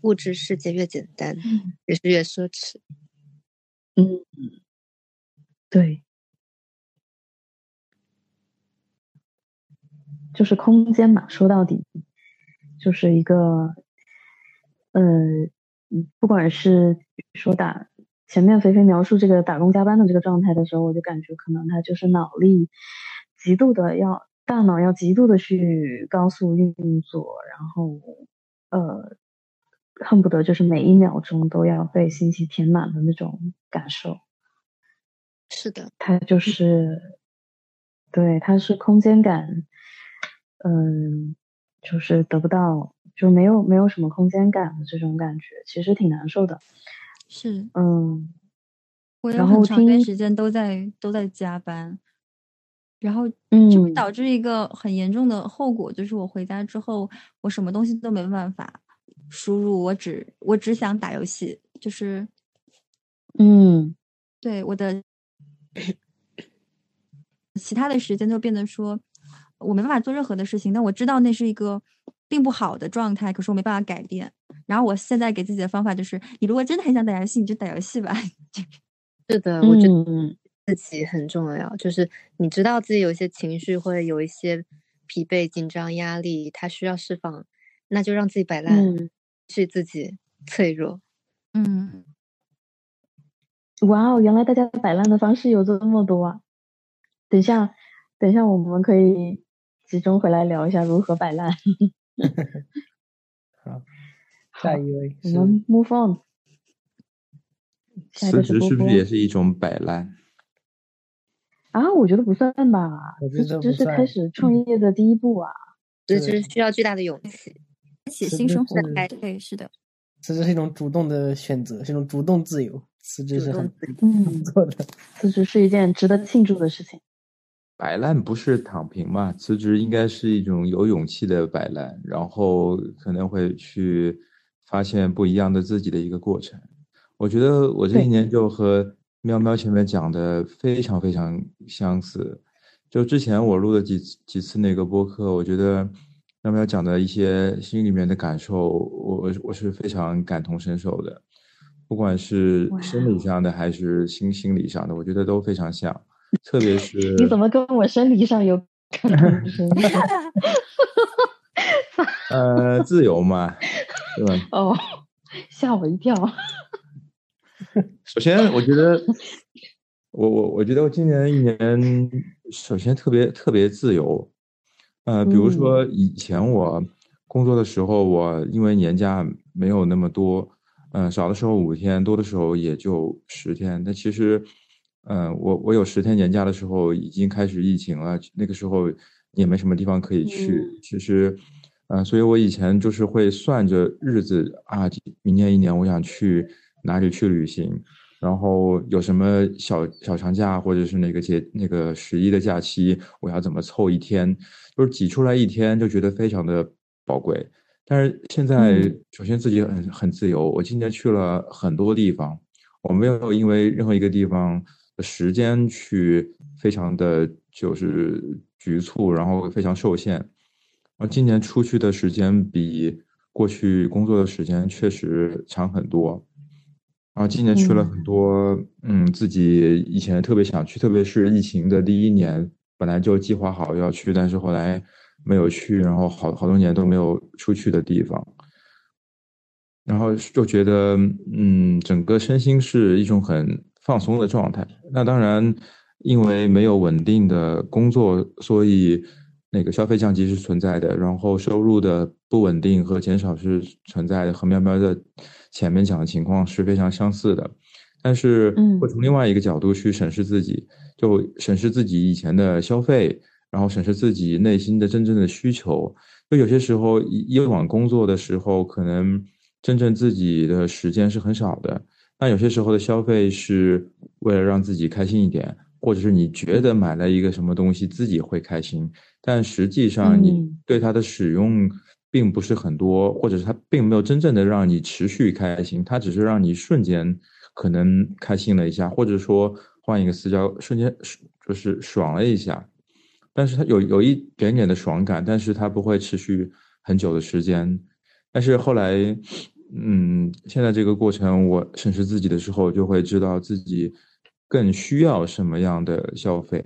Speaker 2: 物质世界越简单，也是越奢侈。
Speaker 5: 嗯，对。就是空间嘛，说到底，就是一个，呃，不管是说打前面肥肥描述这个打工加班的这个状态的时候，我就感觉可能他就是脑力极度的要大脑要极度的去高速运作，然后呃，恨不得就是每一秒钟都要被信息填满的那种感受。
Speaker 2: 是的，
Speaker 5: 他就是，对，他是空间感。嗯，就是得不到，就没有没有什么空间感的这种感觉，其实挺难受的。
Speaker 3: 是，
Speaker 5: 嗯，
Speaker 3: 我有很长一段时间都在都在加班，然后嗯就会导致一个很严重的后果，就是我回家之后，我什么东西都没办法输入，我只我只想打游戏，就是，
Speaker 5: 嗯，
Speaker 3: 对我的其他的时间就变得说。我没办法做任何的事情，但我知道那是一个并不好的状态，可是我没办法改变，然后我现在给自己的方法就是，你如果真的很想打游戏，你就打游戏吧。[LAUGHS]
Speaker 2: 是的，[LAUGHS] 我觉得
Speaker 5: 嗯，
Speaker 2: 自己很重要，就是你知道自己有一些情绪或者有一些疲惫、紧张、压力，它需要释放，那就让自己摆烂，
Speaker 5: 嗯
Speaker 2: 是自己脆弱。
Speaker 3: 嗯，
Speaker 5: 哇哦，原来大家摆烂的方式有这么多啊！等一下，等一下，我们可以集中回来聊一下如何摆烂。[LAUGHS]
Speaker 1: 好，下一位是
Speaker 5: 我们 move on。
Speaker 4: 辞职是不是也是一种摆烂？
Speaker 5: 啊，我觉得不算吧，
Speaker 1: 我觉
Speaker 5: 辞职是
Speaker 1: 得不算
Speaker 5: 开始创业的第一步啊。
Speaker 2: 这
Speaker 1: 对
Speaker 2: 是需要巨大的勇气。
Speaker 3: 开新生活
Speaker 1: 是，
Speaker 3: 哎，对，是的，
Speaker 1: 辞职是一种主动的选择，是一种主动自由。辞职是很
Speaker 5: 嗯，
Speaker 1: 做的。
Speaker 5: 辞职是一件值得庆祝的事情。
Speaker 4: 摆烂不是躺平嘛？辞职应该是一种有勇气的摆烂，然后可能会去发现不一样的自己的一个过程。我觉得我这一年就和喵喵前面讲的非常非常相似。就之前我录了几几次那个播客，我觉得喵喵讲的一些心里面的感受，我我我是非常感同身受的，不管是生理上的还是心心理上的，我觉得都非常像。特别是
Speaker 5: 你怎么跟我身体上有可能？[LAUGHS]
Speaker 4: 呃自由嘛，对吧？
Speaker 5: 哦，吓我一跳。
Speaker 4: 首先，我觉得，[LAUGHS] 我我我觉得我今年一年，首先特别特别自由，呃，比如说以前我工作的时候，我因为年假没有那么多，嗯、少的时候五天，多的时候也就十天。但其实，嗯、我我有十天年假的时候，已经开始疫情了，那个时候也没什么地方可以去。
Speaker 5: 嗯。
Speaker 4: 其实，嗯、所以我以前就是会算着日子啊，明年一年我想去哪里去旅行，然后有什么小小长假或者是那个节那个十一的假期，我要怎么凑一天，就是挤出来一天就觉得非常的宝贵。但是现在
Speaker 5: 嗯，
Speaker 4: 首先自己很很自由，我今年去了很多地方，我没有因为任何一个地方的时间去非常的就是局促，然后非常受限。然后今年出去的时间比过去工作的时间确实长很多。然后今年去了很多，嗯，自己以前特别想去，特别是疫情的第一年，本来就计划好要去，但是后来没有去，然后好好多年都没有出去的地方。然后就觉得，嗯，整个身心是一种很放松的状态。那当然，因为没有稳定的工作，所以那个消费降级是存在的，然后收入的不稳定和减少是存在的，和喵喵的前面讲的情况是非常相似的。但是
Speaker 5: 嗯
Speaker 4: 会从另外一个角度去审视自己，就审视自己以前的消费，然后审视自己内心的真正的需求。就有些时候，以以往工作的时候，可能真正自己的时间是很少的。那有些时候的消费是为了让自己开心一点，或者是你觉得买了一个什么东西自己会开心，但实际上你
Speaker 5: 嗯
Speaker 4: 对它的使用并不是很多，或者是它并没有真正的让你持续开心，它只是让你瞬间可能开心了一下，或者说换一个私交，瞬间就是爽了一下。但是它有有一点点的爽感，但是它不会持续很久的时间。但是后来，嗯，现在这个过程，我审视自己的时候，就会知道自己更需要什么样的消费。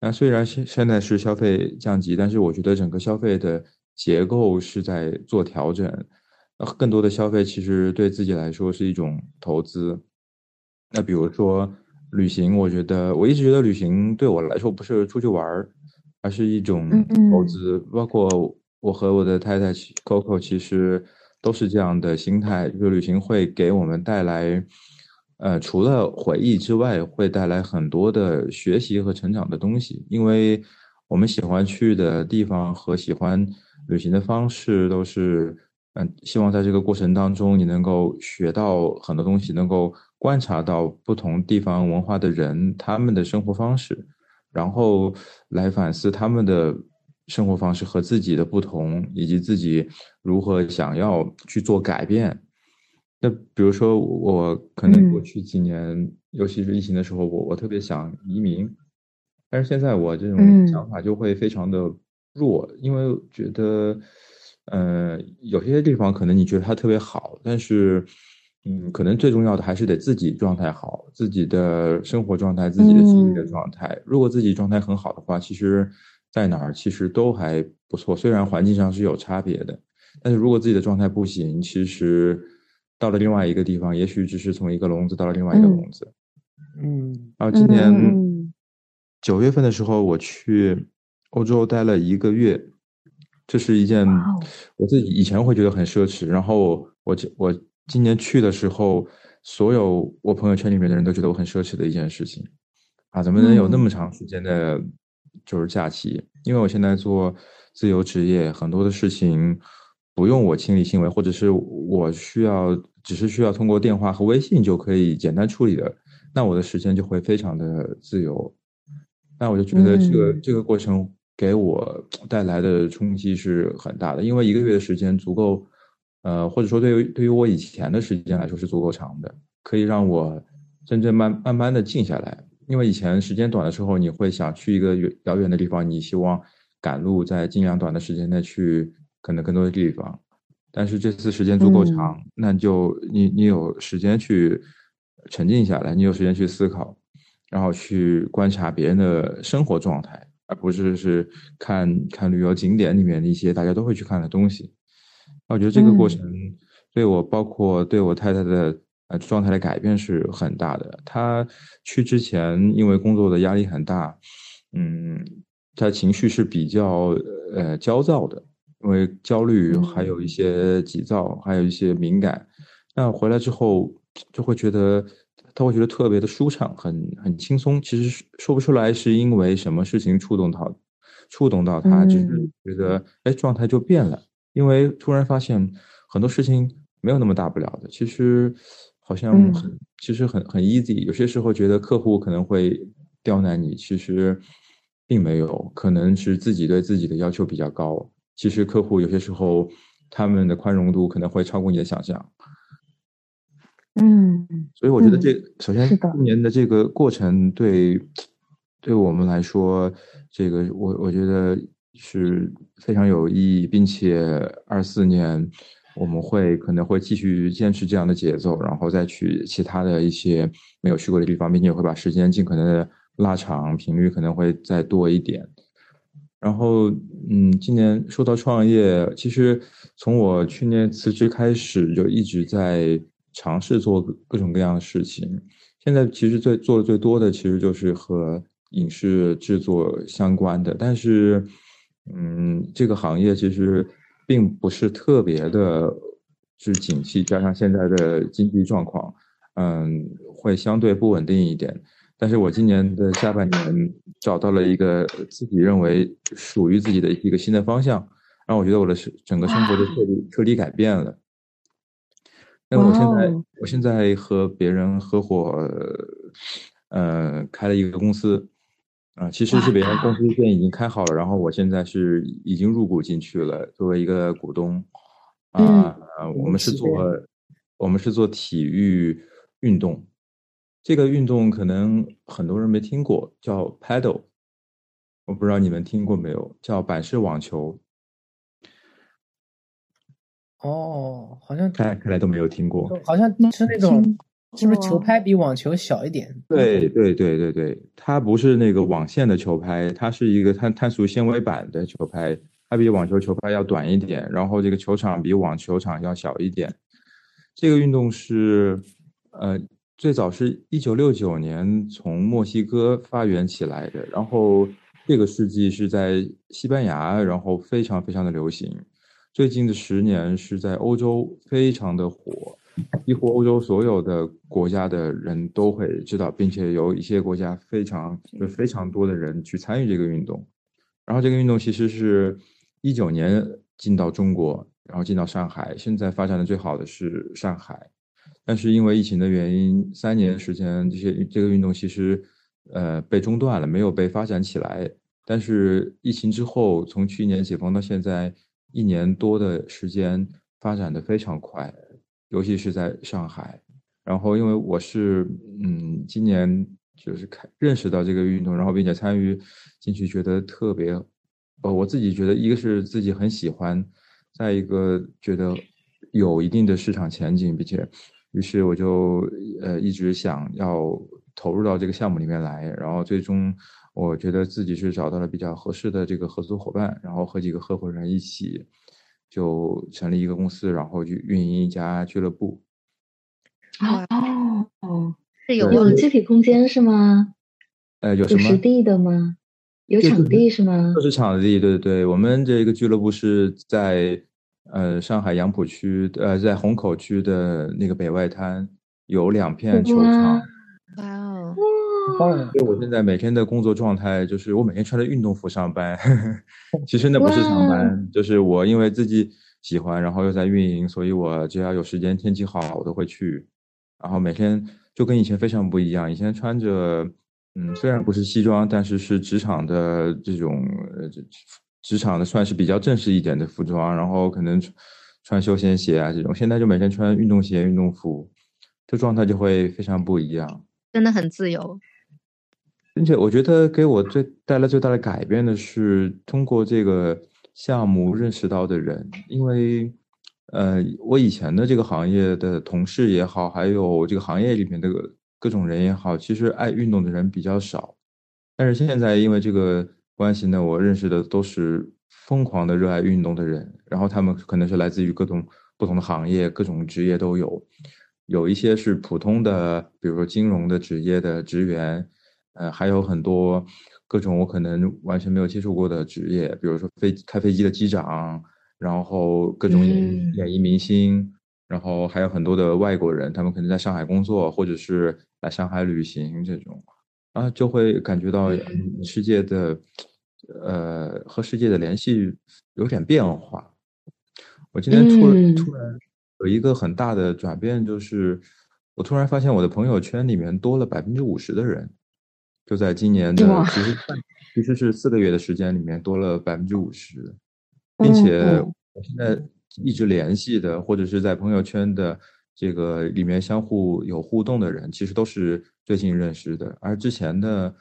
Speaker 4: 那虽然现现在是消费降级，但是我觉得整个消费的结构是在做调整。呃更多的消费其实对自己来说是一种投资。那比如说旅行，我觉得我一直觉得旅行对我来说不是出去玩儿，而是一种
Speaker 5: 嗯嗯
Speaker 4: 投资。包括我和我的太太 Coco 其实都是这样的心态，就是旅行会给我们带来，呃，除了回忆之外，会带来很多的学习和成长的东西。因为我们喜欢去的地方和喜欢旅行的方式都是，嗯，希望在这个过程当中，你能够学到很多东西，能够观察到不同地方文化的人他们的生活方式，然后来反思他们的生活方式和自己的不同，以及自己如何想要去做改变。那比如说，我可能过
Speaker 5: 嗯
Speaker 4: 去几年，尤其是疫情的时候，我我特别想移民，但是现在我这种
Speaker 5: 嗯
Speaker 4: 想法就会非常的弱，因为觉得呃，有些地方可能你觉得它特别好，但是，嗯，可能最重要的还是得自己状态好，自己的生活状态，自己的心理的状态。如果自己状态很好的话，其实在哪儿其实都还不错。虽然环境上是有差别的，但是如果自己的状态不行，其实到了另外一个地方，也许只是从一个笼子到了另外一个笼子。
Speaker 1: 嗯，
Speaker 4: 然后今年
Speaker 5: 嗯。
Speaker 4: 九月份的时候，我去欧洲待了一个月，这是一件我自己以前会觉得很奢侈，然后我我今年去的时候，所有我朋友圈里面的人都觉得我很奢侈的一件事情。啊，怎么能有那么长时间的，就是假期？因为我现在做自由职业，很多的事情不用我亲力亲为，或者是我需要只是需要通过电话和微信就可以简单处理的，那我的时间就会非常的自由。那我就觉得这个、
Speaker 5: 嗯
Speaker 4: 这个过程给我 [TSK] 带来的冲击是很大的，因为一个月的时间足够，呃，或者说对于对于我以前的时间来说是足够长的，可以让我真正慢慢慢的静下来。因为以前时间短的时候，你会想去一个远遥远的地方，你希望赶路在尽量短的时间内去可能更多的地方。但是这次时间足够长，那就你你有时间去沉静下来，你有时间去思考，然后去观察别人的生活状态，而不是是看看旅游景点里面的一些大家都会去看的东西。那我觉得这个过程对我，包括对我太太的呃状态的改变是很大的。他去之前，因为工作的压力很大，嗯，他情绪是比较呃焦躁的，因为焦虑，还有一些急躁，还有一些敏感。那回来之后，就会觉得他会觉得特别的舒畅，很很轻松。其实说不出来是因为什么事情触动到触动到他，就是
Speaker 5: 嗯
Speaker 4: 觉得哎状态就变了，因为突然发现很多事情没有那么大不了的，其实好像
Speaker 5: 嗯
Speaker 4: 很其实很很 easy。有些时候觉得客户可能会刁难你，其实并没有，可能是自己对自己的要求比较高。其实客户有些时候他们的宽容度可能会超过你的想象。
Speaker 5: 嗯
Speaker 4: 所以我觉得
Speaker 5: 嗯
Speaker 4: 这首先今年的这个过程对对我们来说，这个我我觉得是非常有意义，并且二四年我们会可能会继续坚持这样的节奏，然后再去其他的一些没有去过的地方，并且会把时间尽可能的拉长，频率可能会再多一点。然后，嗯，今年说到创业，其实从我去年辞职开始，就一直在尝试做各种各样的事情。现在其实最做的最多的，其实就是和影视制作相关的，但是，嗯，这个行业其实并不是特别的是景气，加上现在的经济状况，嗯，会相对不稳定一点。但是我今年的下半年找到了一个自己认为属于自己的一个新的方向，然后我觉得我的生整个生活的彻底彻底改变了。那我现在我现在和别人合伙，呃，开了一个公司，啊、其实是别人公司现在已经开好了，然后我现在是已经入股进去了，作为一个股东，啊、我们是做我们是做体育运动，这个运动可能很多人没听过，叫 paddle，我不知道你们听过没有，叫板式网球，
Speaker 1: 哦，好像
Speaker 4: 看看来都没有听过。
Speaker 1: 好像是那种
Speaker 3: 听，
Speaker 1: 是不是球拍比网球小一点？
Speaker 4: 对对对对对，它不是那个网线的球拍，它是一个碳碳素纤维板的球拍，它比网球球拍要短一点，然后这个球场比网球场要小一点。这个运动是，呃，最早是一九六九年从墨西哥发源起来的，然后这个世纪是在西班牙，然后非常非常的流行。最近的十年是在欧洲非常的火，几乎欧洲所有的国家的人都会知道，并且有一些国家非常有非常多的人去参与这个运动。然后这个运动其实是一九年进到中国，然后进到上海，现在发展的最好的是上海，但是因为疫情的原因，三年时间这些这个运动其实呃被中断了，没有被发展起来。但是疫情之后，从去年解封到现在一年多的时间，发展的非常快，尤其是在上海。然后因为我是嗯今年就是开认识到这个运动，然后并且参与进去，觉得特别，呃，我自己觉得一个是自己很喜欢，再一个觉得有一定的市场前景，并且，于是我就呃一直想要投入到这个项目里面来，然后最终我觉得自己是找到了比较合适的这个合作伙伴，然后和几个合伙人一起就成立一个公司，然后去运营一家俱乐部。
Speaker 5: 哦哦，
Speaker 2: 是有
Speaker 5: 有具体空间是吗？
Speaker 4: 呃，有什么
Speaker 5: 有实地的吗？有场地是吗
Speaker 4: 就？是场地，对对对，我们这个俱乐部是在呃上海杨浦区，呃在虹口区的那个北外滩有两片球场。
Speaker 2: 哇哦，
Speaker 1: 当然
Speaker 4: 所以我现在每天的工作状态就是我每天穿着运动服上班，[LAUGHS] 其实那不是上班，就是我因为自己喜欢，然后又在运营，所以我只要有时间，天气好，我都会去。然后每天就跟以前非常不一样，以前穿着，嗯，虽然不是西装，但是是职场的这种，呃，职场的算是比较正式一点的服装，然后可能穿穿休闲鞋啊这种，现在就每天穿运动鞋、运动服，这状态就会非常不一样。
Speaker 2: 真的很自由。
Speaker 4: 并且我觉得给我最带来最大的改变的是通过这个项目认识到的人，因为，呃，我以前的这个行业的同事也好，还有这个行业里面的各种人也好，其实爱运动的人比较少。但是现在因为这个关系呢，我认识的都是疯狂的热爱运动的人，然后他们可能是来自于各种不同的行业，各种职业都有，有一些是普通的，比如说金融的职业的职员。呃，还有很多各种我可能完全没有接触过的职业，比如说飞开飞机的机长，然后各种演艺明星，然后还有很多的外国人，他们可能在上海工作，或者是来上海旅行这种，啊，就会感觉到嗯。世界的，呃，和世界的联系有点变化。我今天突突然有一个很大的转变，就是我突然发现我的朋友圈里面多了百分之五十的人，就在今年的其实其实是四个月的时间里面多了百分之五十，并且
Speaker 5: 嗯
Speaker 4: 我现在一直联系的或者是在朋友圈的这个里面相互有互动的人，其实都是最近认识的，而之前的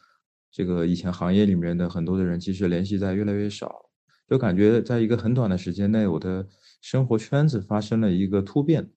Speaker 4: 这个以前行业里面的很多的人，其实联系在越来越少。就感觉在一个很短的时间内，我的生活圈子发生了一个突变。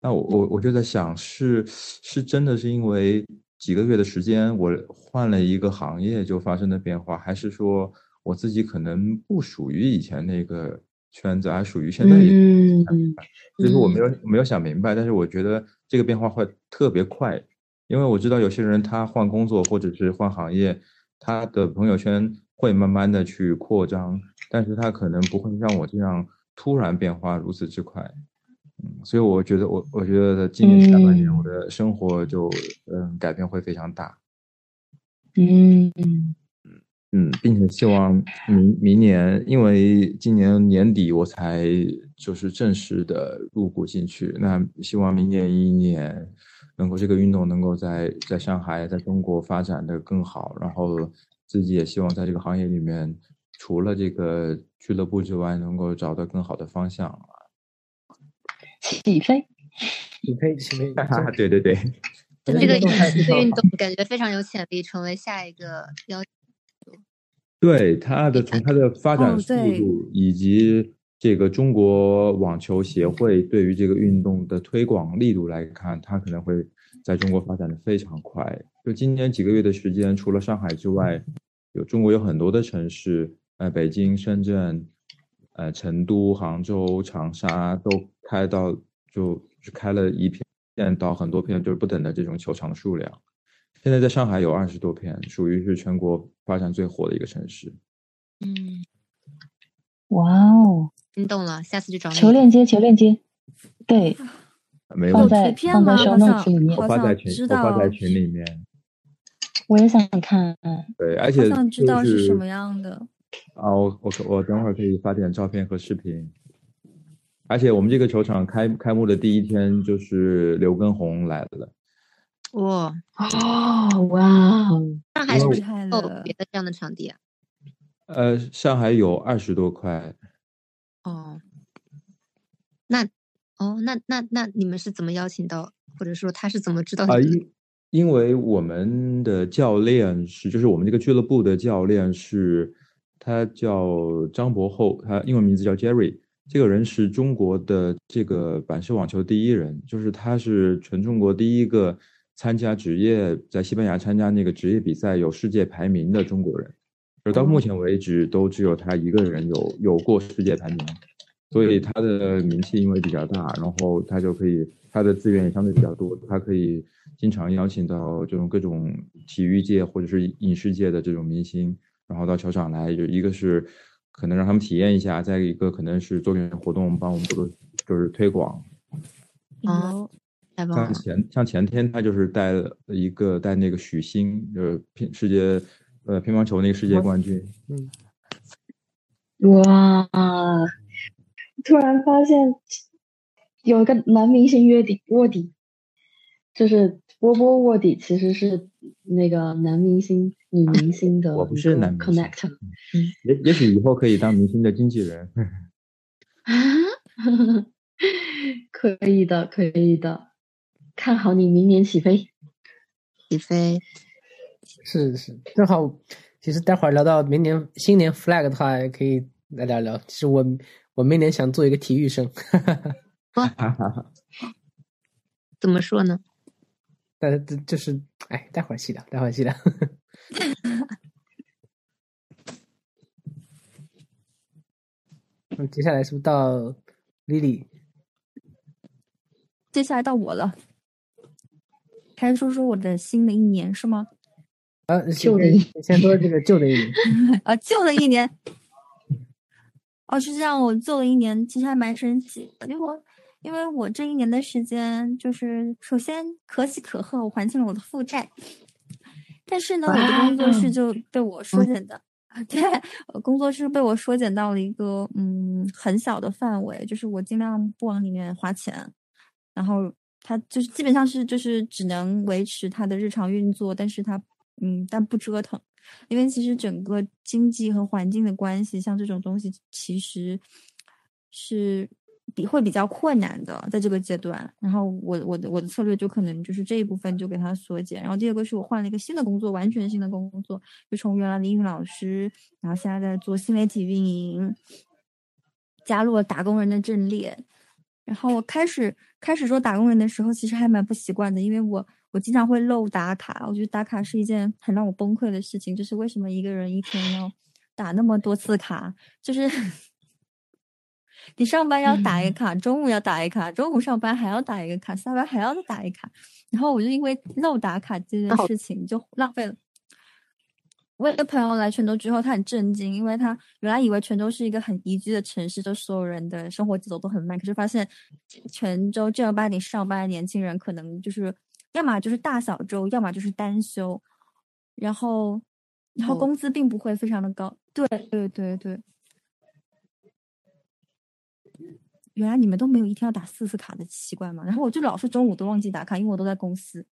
Speaker 4: 那我我我就在想，是是真的是因为几个月的时间，我换了一个行业就发生的变化，还是说我自己可能不属于以前那个圈子，而属于现在一个
Speaker 5: 嗯
Speaker 4: 就是我没有没有想明白，但是我觉得这个变化会特别快，因为我知道有些人他换工作或者是换行业，他的朋友圈会慢慢的去扩张，但是他可能不会像我这样突然变化如此之快。嗯，所以我觉得我我觉得今年下半年
Speaker 5: 嗯
Speaker 4: 我的生活就嗯改变会非常大。
Speaker 5: 嗯
Speaker 4: 嗯，并且希望明明年，因为今年年底我才就是正式的入股进去，那希望明年一年能够这个运动能够在在上海，在中国发展的更好，然后自己也希望在这个行业里面，除了这个俱乐部之外，能够找到更好的方向。
Speaker 5: 起飞，
Speaker 1: 起飞起飞。
Speaker 4: 对对 [LAUGHS] 对，
Speaker 2: 这个
Speaker 1: 这个运动
Speaker 2: 感觉非常有潜力，成为下一个要
Speaker 4: 对它的从它的发展速度以及这个中国网球协会对于这个运动的推广力度来看，它可能会在中国发展的非常快。就今年几个月的时间，除了上海之外，有中国有很多的城市，呃，北京、深圳、呃，成都、杭州、长沙都开到就就开了一片到很多片，就是不等的这种球场的数量。现在在上海有二十多片，属于是全国发展最火的一个城市。
Speaker 2: 嗯，
Speaker 5: 哇哦！
Speaker 2: 心动了，下次就找你。
Speaker 5: 求链接，求链接，对，放在放在
Speaker 3: 吗
Speaker 5: ？show
Speaker 3: 好
Speaker 5: notes 里面
Speaker 4: 我发在群，我发在群里面。
Speaker 5: 我也想看。
Speaker 4: 对，而
Speaker 3: 好
Speaker 4: 且
Speaker 3: 想知
Speaker 4: 道是
Speaker 3: 什么样的。
Speaker 4: 啊，我我可我等会儿可以发点照片和视频。而且我们这个球场开开幕的第一天，就是刘畊宏来了。
Speaker 2: 哇，
Speaker 5: 哦，哇哦！
Speaker 2: 上海是不是
Speaker 3: 还
Speaker 2: 有别的这样的场地啊？
Speaker 4: 呃，上海有二十多块，
Speaker 2: 哦，那哦，那那那你们是怎么邀请到，或者说他是怎么知道
Speaker 4: 啊？因因为我们的教练是，就是我们这个俱乐部的教练是，他叫张博厚，他英文名字叫 Jerry，这个人是中国的这个板式网球第一人，就是他是全中国第一个参加职业在西班牙参加那个职业比赛有世界排名的中国人，而到目前为止都只有他一个人有有过世界排名，所以他的名气因为比较大，然后他就可以他的资源也相对比较多，他可以经常邀请到这种各种体育界或者是影视界的这种明星，然后到球场来，就一个是。可能让他们体验一下，再一个可能是做点活动，帮我们做就是推广。
Speaker 2: 哦，
Speaker 4: 像前像前天他就是带了一个带那个许昕，就是乒世界呃乒乓球那个世界冠军。
Speaker 5: 嗯。哇！突然发现有一个男明星卧底卧底，就是波波卧底，其实是那个男明星。女 [LAUGHS] 明星的，
Speaker 4: 我不是男明星。嗯，也也许以后可以当明星的经纪人。
Speaker 5: 啊，[LAUGHS] 可以的，可以的，看好你明年起飞，
Speaker 2: 起飞。
Speaker 1: 是是，正好，其实待会儿聊到明年新年 flag 的话，可以来聊聊。其实我我明年想做一个体育生。[LAUGHS]
Speaker 2: 怎么说呢？
Speaker 1: 呃，这就是，哎，待会儿细聊，待会儿细聊。那 [LAUGHS] 接下来是不是到 Lily？
Speaker 3: 接下来到我了，开始说说我的新的一年是吗？
Speaker 1: 啊，旧的一年，先说这个旧的一年。
Speaker 3: 啊，[LAUGHS] 旧的一年。哦，是这样，我做了一年其实还蛮神奇，因为我因为我这一年的时间，就是首先可喜可贺，我还清了我的负债。但是呢，我的工作室就被我缩减的，对，工作室被我缩减到了一个嗯很小的范围，就是我尽量不往里面花钱，然后它就是基本上是就是只能维持它的日常运作，但是它嗯但不折腾，因为其实整个经济和环境的关系，像这种东西其实是。比会比较困难的，在这个阶段，然后我我的我的策略就可能就是这一部分就给它缩减，然后第二个是我换了一个新的工作，完全新的工作，就从原来的英语老师，然后现在在做新媒体运营，加入了打工人的阵列，然后我开始开始做打工人的时候，其实还蛮不习惯的，因为我我经常会漏打卡，我觉得打卡是一件很让我崩溃的事情，就是为什么一个人一天要打那么多次卡，就是。你上班要打一个卡，中午要打一卡，中午上班还要打一个卡，下班还要再打一卡，然后我就因为漏打卡这件事情就浪费了。我有个朋友来泉州之后，他很震惊，因为他原来以为泉州是一个很宜居的城市，就所有人的生活节奏都很慢，可是发现泉州正儿八经上班的年轻人可能就是要么就是大小周，要么就是单休，然后然后工资并不会非常的高。对对对对。原来你们都没有一天要打四次卡的习惯吗？然后我就老是中午都忘记打卡，因为我都在公司。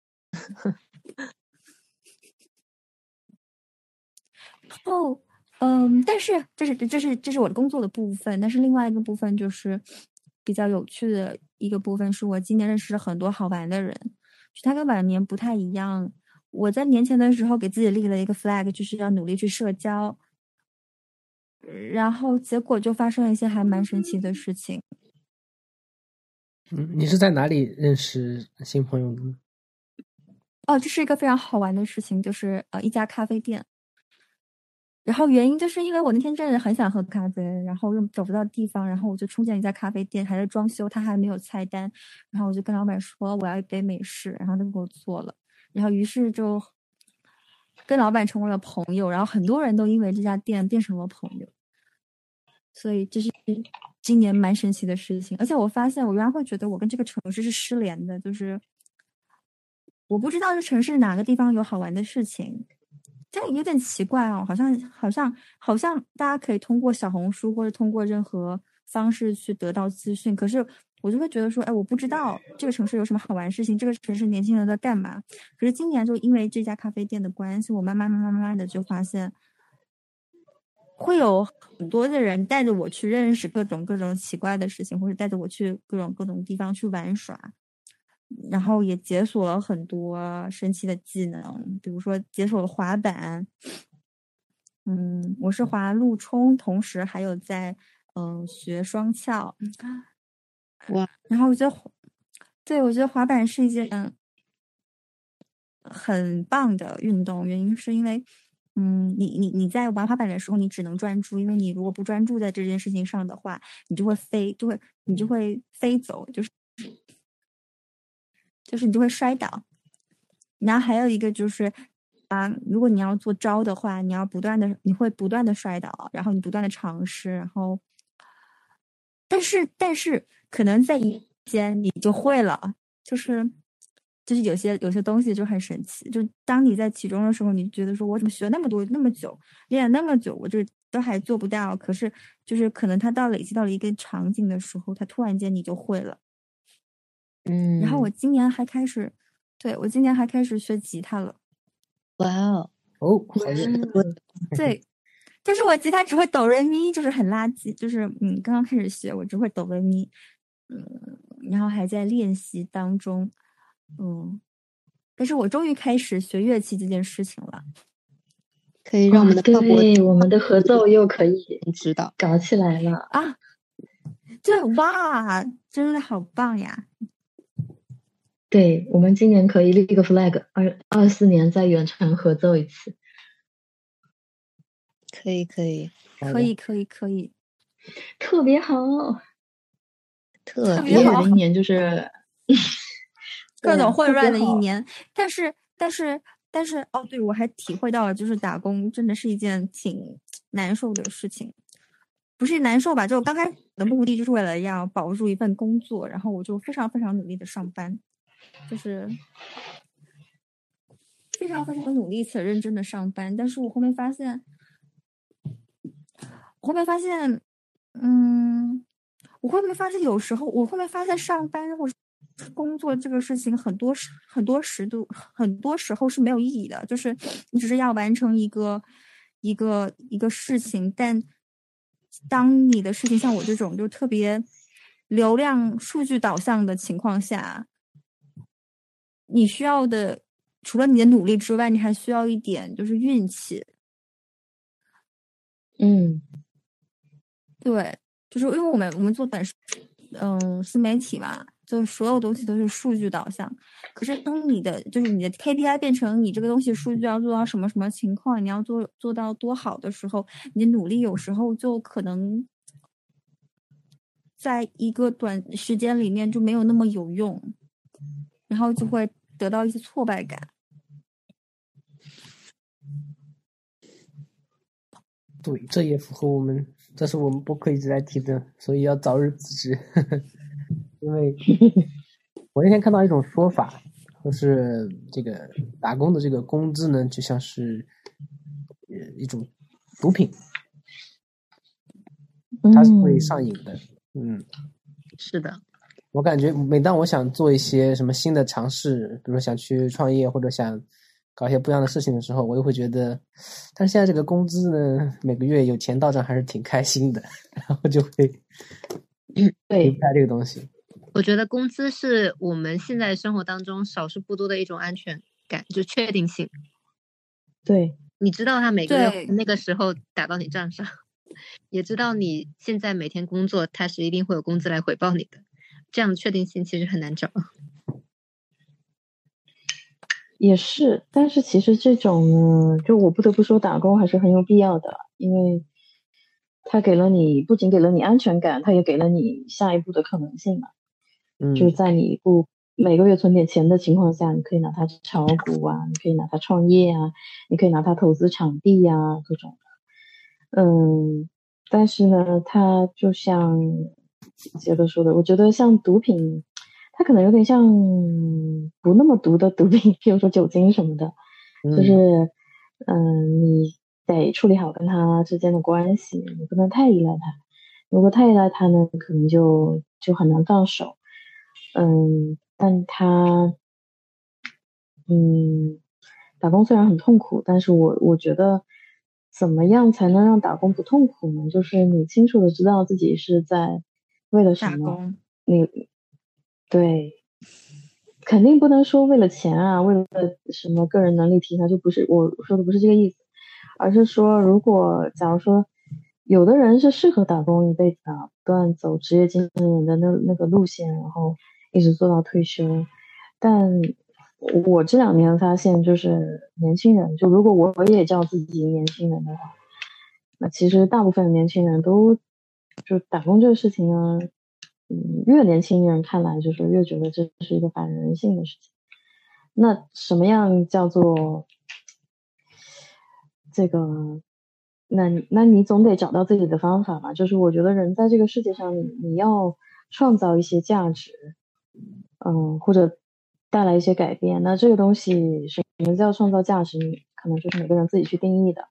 Speaker 3: 然后，嗯，但是这是这是这是我的工作的部分，但是另外一个部分就是比较有趣的一个部分，是我今年认识了很多好玩的人，就他跟往年不太一样。我在年前的时候给自己立了一个 flag，就是要努力去社交，然后结果就发生了一些还蛮神奇的事情。
Speaker 1: 嗯，你是在哪里认识新朋友的呢？
Speaker 3: 哦，这是一个非常好玩的事情，就是呃，一家咖啡店。然后原因就是因为我那天真的很想喝咖啡，然后又找不到地方，然后我就冲进一家咖啡店，还在装修，他还没有菜单，然后我就跟老板说我要一杯美式，然后他就给我做了，然后于是就跟老板成为了朋友，然后很多人都因为这家店变成了朋友，所以这是。今年蛮神奇的事情，而且我发现我原来会觉得我跟这个城市是失联的，就是我不知道这城市哪个地方有好玩的事情，这有点奇怪哦，好像好像好像大家可以通过小红书或者通过任何方式去得到资讯，可是我就会觉得说，哎，我不知道这个城市有什么好玩事情，这个城市年轻人在干嘛。可是今年就因为这家咖啡店的关系，我慢慢慢慢慢慢的就发现。会有很多的人带着我去认识各种各种奇怪的事情，或者带着我去各种各种地方去玩耍，然后也解锁了很多神奇的技能，比如说解锁了滑板。嗯，我是滑陆冲，同时还有在嗯、学双翘。
Speaker 2: 哇，
Speaker 3: 然后我觉得，对我觉得滑板是一件嗯很棒的运动，原因是因为，嗯，你你你在玩滑板的时候，你只能专注，因为你如果不专注在这件事情上的话，你就会飞，就会你就会飞走，就是就是你就会摔倒。然后还有一个就是，啊，如果你要做招的话，你要不断的，你会不断的摔倒，然后你不断的尝试，然后，但是但是可能在一间你就会了，就是就是有些有些东西就很神奇，就当你在其中的时候，你觉得说我怎么学那么多那么久，练了那么久，我这都还做不到，可是就是可能它到累积到了一个场景的时候，它突然间你就会了。
Speaker 2: 嗯，
Speaker 3: 然后我今年还开始，对我今年还开始学吉他了。
Speaker 2: 哇哦，
Speaker 1: 哦，好的，
Speaker 3: 对，但是我吉他只会哆来咪，就是很垃圾，就是嗯，刚刚开始学，我只会哆来咪，嗯，然后还在练习当中，嗯，但是我终于开始学乐器这件事情了。
Speaker 2: 可以让我们的
Speaker 5: 哦
Speaker 2: 泡沫
Speaker 5: 对我们的合奏又可以
Speaker 2: 知道。
Speaker 5: 搞起来了。
Speaker 3: 啊，这，哇，真的好棒呀！
Speaker 5: 对，我们今年可以立一个 flag，二二四年再远程合奏一次。
Speaker 2: 可以可以，
Speaker 3: 可以，可以，可以，
Speaker 5: 特别好，
Speaker 2: 特
Speaker 3: 特别好
Speaker 5: 的一年就是
Speaker 3: 各种混乱的一年，但是，但是，但是，哦，对，我还体会到了，就是打工真的是一件挺难受的事情。不是难受吧？就我刚开始的目的就是为了要保住一份工作，然后我就非常非常努力的上班，就是非常非常努力且认真的上班。但是我后面发现，我后面发现，嗯，我后面发现有时候，我后面发现上班或者是工作这个事情，很多时很多时度很多时候是没有意义的，就是你只是要完成一个一个一个事情，但当你的事情像我这种就特别流量数据导向的情况下，你需要的除了你的努力之外，你还需要一点就是运气。
Speaker 5: 嗯
Speaker 3: 对，就是因为我们我们做本是嗯新媒体嘛，就所有东西都是数据导向。可是当你的就是你的 KPI 变成你这个东西数据要做到什么什么情况，你要做做到多好的时候，你努力有时候就可能在一个短时间里面就没有那么有用，然后就会得到一些挫败感。
Speaker 1: 对，这也符合我们，这是我们播客一直在提的，所以要早日辞职。[LAUGHS] 因为我那天看到一种说法，就是这个打工的这个工资呢，就像是呃一种毒品，它是会
Speaker 5: 嗯
Speaker 1: 上瘾的。嗯，
Speaker 2: 是的，
Speaker 1: 我感觉每当我想做一些什么新的尝试，比如说想去创业或者想搞一些不一样的事情的时候，我又会觉得，但是现在这个工资呢，每个月有钱到账还是挺开心的，然后就会离
Speaker 5: 对
Speaker 1: 不开这个东西。
Speaker 2: 我觉得工资是我们现在生活当中少数不多的一种安全感，就确定性。
Speaker 5: 对，
Speaker 2: 你知道他每个月那个时候打到你账上，[LAUGHS] 也知道你现在每天工作，他是一定会有工资来回报你的。这样的确定性其实很难找。
Speaker 5: 也是，但是其实这种呢，就我不得不说，打工还是很有必要的，因为他给了你不仅给了你安全感，它也给了你下一步的可能性嘛。
Speaker 1: 嗯，
Speaker 5: 就是在你不每个月存点钱的情况下，你可以拿它炒股啊，你可以拿它创业啊，你可以拿它投资场地呀、各种的。嗯，但是呢，它就像杰哥说的，我觉得像毒品，它可能有点像不那么毒的毒品，比如说酒精什么的，就
Speaker 1: 嗯
Speaker 5: 是嗯，你得处理好跟它之间的关系，你不能太依赖它。如果太依赖它呢，可能就就很难放手。嗯，但他，嗯，打工虽然很痛苦，但是我我觉得，怎么样才能让打工不痛苦呢？就是你清楚的知道自己是在为了什么，你对，肯定不能说为了钱啊，为了什么个人能力提升，就不是我说的不是这个意思，而是说，如果假如说有的人是适合打工一辈子的，不断走职业经理人的那那个路线，然后一直做到退休。但我这两年发现，就是年轻人，就如果我也叫自己年轻人的话，那其实大部分年轻人都就打工这个事情呢，嗯，越年轻人看来就是越觉得这是一个反人性的事情。那什么样叫做这个？那那你总得找到自己的方法吧。就是我觉得人在这个世界上，你你要创造一些价值，嗯，或者带来一些改变。那这个东西什么叫创造价值？可能就是每个人自己去定义的。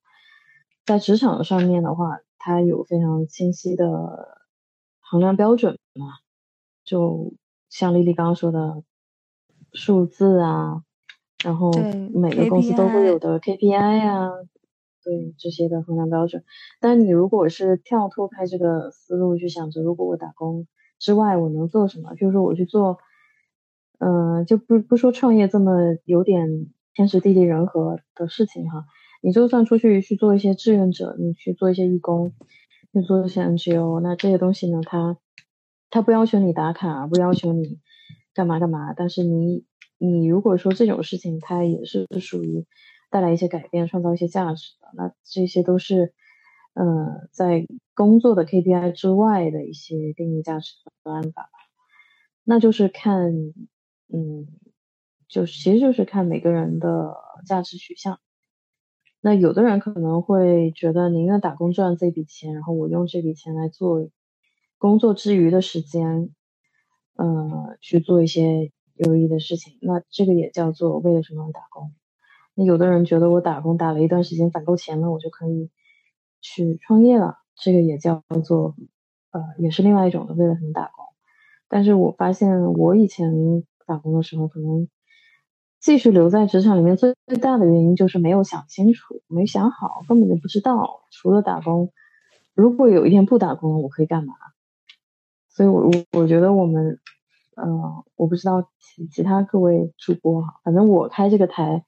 Speaker 5: 在职场上面的话，它有非常清晰的衡量标准嘛。就像丽丽刚刚说的。数字啊，然后每个公司都会有的 KPI 啊，对这些的衡量标准。但你如果是跳脱开这个思路去想着，如果我打工之外我能做什么？就是说我去做，嗯，就不不说创业这么有点天时地利人和的事情哈。你就算出去去做一些志愿者，你去做一些义工，去做一些 NGO，那这些东西呢，它它不要求你打卡，不要求你。干嘛干嘛？但是你你如果说这种事情，它也是属于带来一些改变、创造一些价值的，那这些都是呃在工作的 KPI 之外的一些定义价值的办法吧。那就是看，嗯，就其实就是看每个人的价值取向。那有的人可能会觉得宁愿打工赚这笔钱，然后我用这笔钱来做工作之余的时间。呃，去做一些有意义的事情，那这个也叫做为了什么打工？那有的人觉得我打工打了一段时间攒够钱了，我就可以去创业了，这个也叫做呃，也是另外一种的为了什么打工。但是我发现我以前打工的时候，可能继续留在职场里面最最大的原因就是没有想清楚，没想好，根本就不知道除了打工，如果有一天不打工了，我可以干嘛？所以，我我我觉得我们，呃，我不知道其其他各位主播哈，反正我开这个台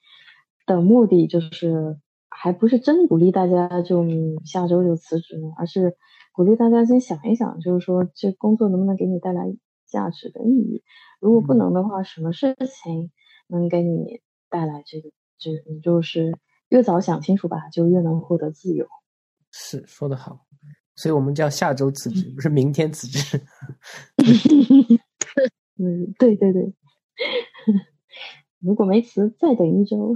Speaker 5: 的目的就是，还不是真鼓励大家就下周就辞职呢，而是鼓励大家先想一想，就是说这工作能不能给你带来价值的意义？如果不能的话，什么事情能给你带来这个？这你就是越早想清楚吧，就越能获得自由。
Speaker 1: 是说的好。所以我们叫下周辞职，不是明天辞职。[LAUGHS] [LAUGHS]
Speaker 5: 嗯，对对对。[LAUGHS] 如果没辞，再等一周。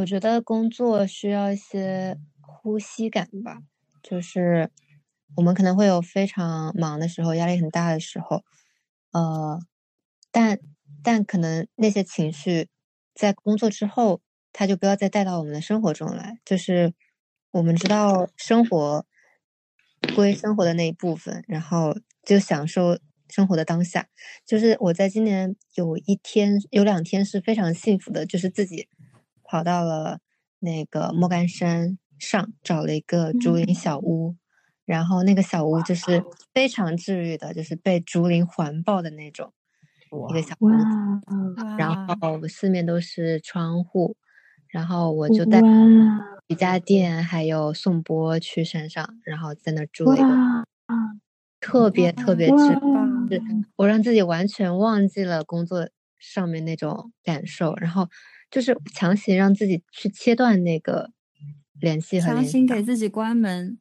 Speaker 2: 我觉得工作需要一些呼吸感吧，就是我们可能会有非常忙的时候，压力很大的时候，呃，但但可能那些情绪在工作之后，他就不要再带到我们的生活中来，就是。我们知道生活归生活的那一部分，然后就享受生活的当下。就是我在今年有一天、有两天是非常幸福的，就是自己跑到了那个莫干山上，找了一个竹林小屋，然后那个小屋就是非常治愈的，就是被竹林环抱的那种一个小屋子，然后四面都是窗户。然后我就带瑜伽垫还有颂钵去山上，然后在那住了一个，特别特别值，是我让自己完全忘记了工作上面那种感受，然后就是强行让自己去切断那个联系和
Speaker 3: 强行给自己关门。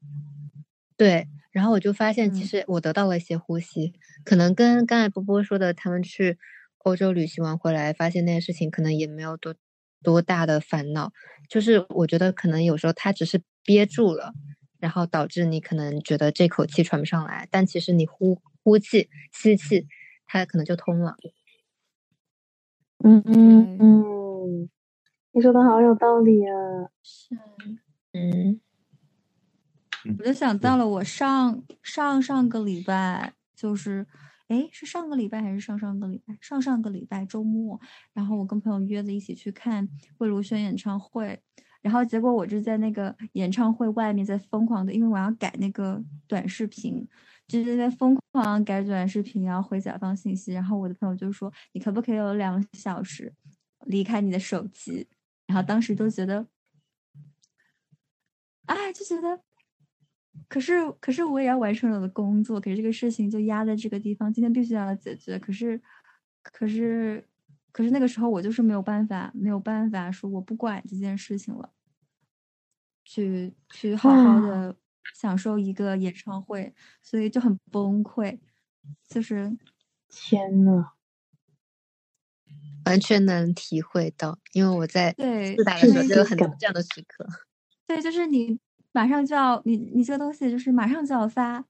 Speaker 2: 对，然后我就发现，其实我得到了一些呼吸，可能跟刚才波波说的，他们去欧洲旅行完回来，发现那些事情可能也没有多。多大的烦恼，就是我觉得可能有时候他只是憋住了，然后导致你可能觉得这口气喘不上来，但其实你呼呼气、吸气，它可能就通了。
Speaker 5: 嗯嗯嗯，你说的好有道理啊！
Speaker 2: 是，嗯，
Speaker 3: 我就想到了我上上上个礼拜就是。哎，是上个礼拜还是上上个礼拜？上上个礼拜周末，然后我跟朋友约着一起去看魏如萱演唱会，然后结果我就在那个演唱会外面在疯狂的，因为我要改那个短视频，就是在疯狂改短视频，然后回甲方信息，然后我的朋友就说：“你可不可以有两个小时离开你的手机？”然后当时都觉得，哎，就觉得，可是可是我也要完成我的工作，可是这个事情就压在这个地方，今天必须要解决。可是，可是，可是那个时候我就是没有办法，没有办法说我不管这件事情了，去去好好的享受一个演唱会，所以就很崩溃，就是
Speaker 5: 天呐，
Speaker 2: 完全能体会到，因为我在
Speaker 3: 对
Speaker 2: 自打的时候就有很多这样的时刻。
Speaker 3: 对，就是你马上就要你你这个东西就是马上就要发，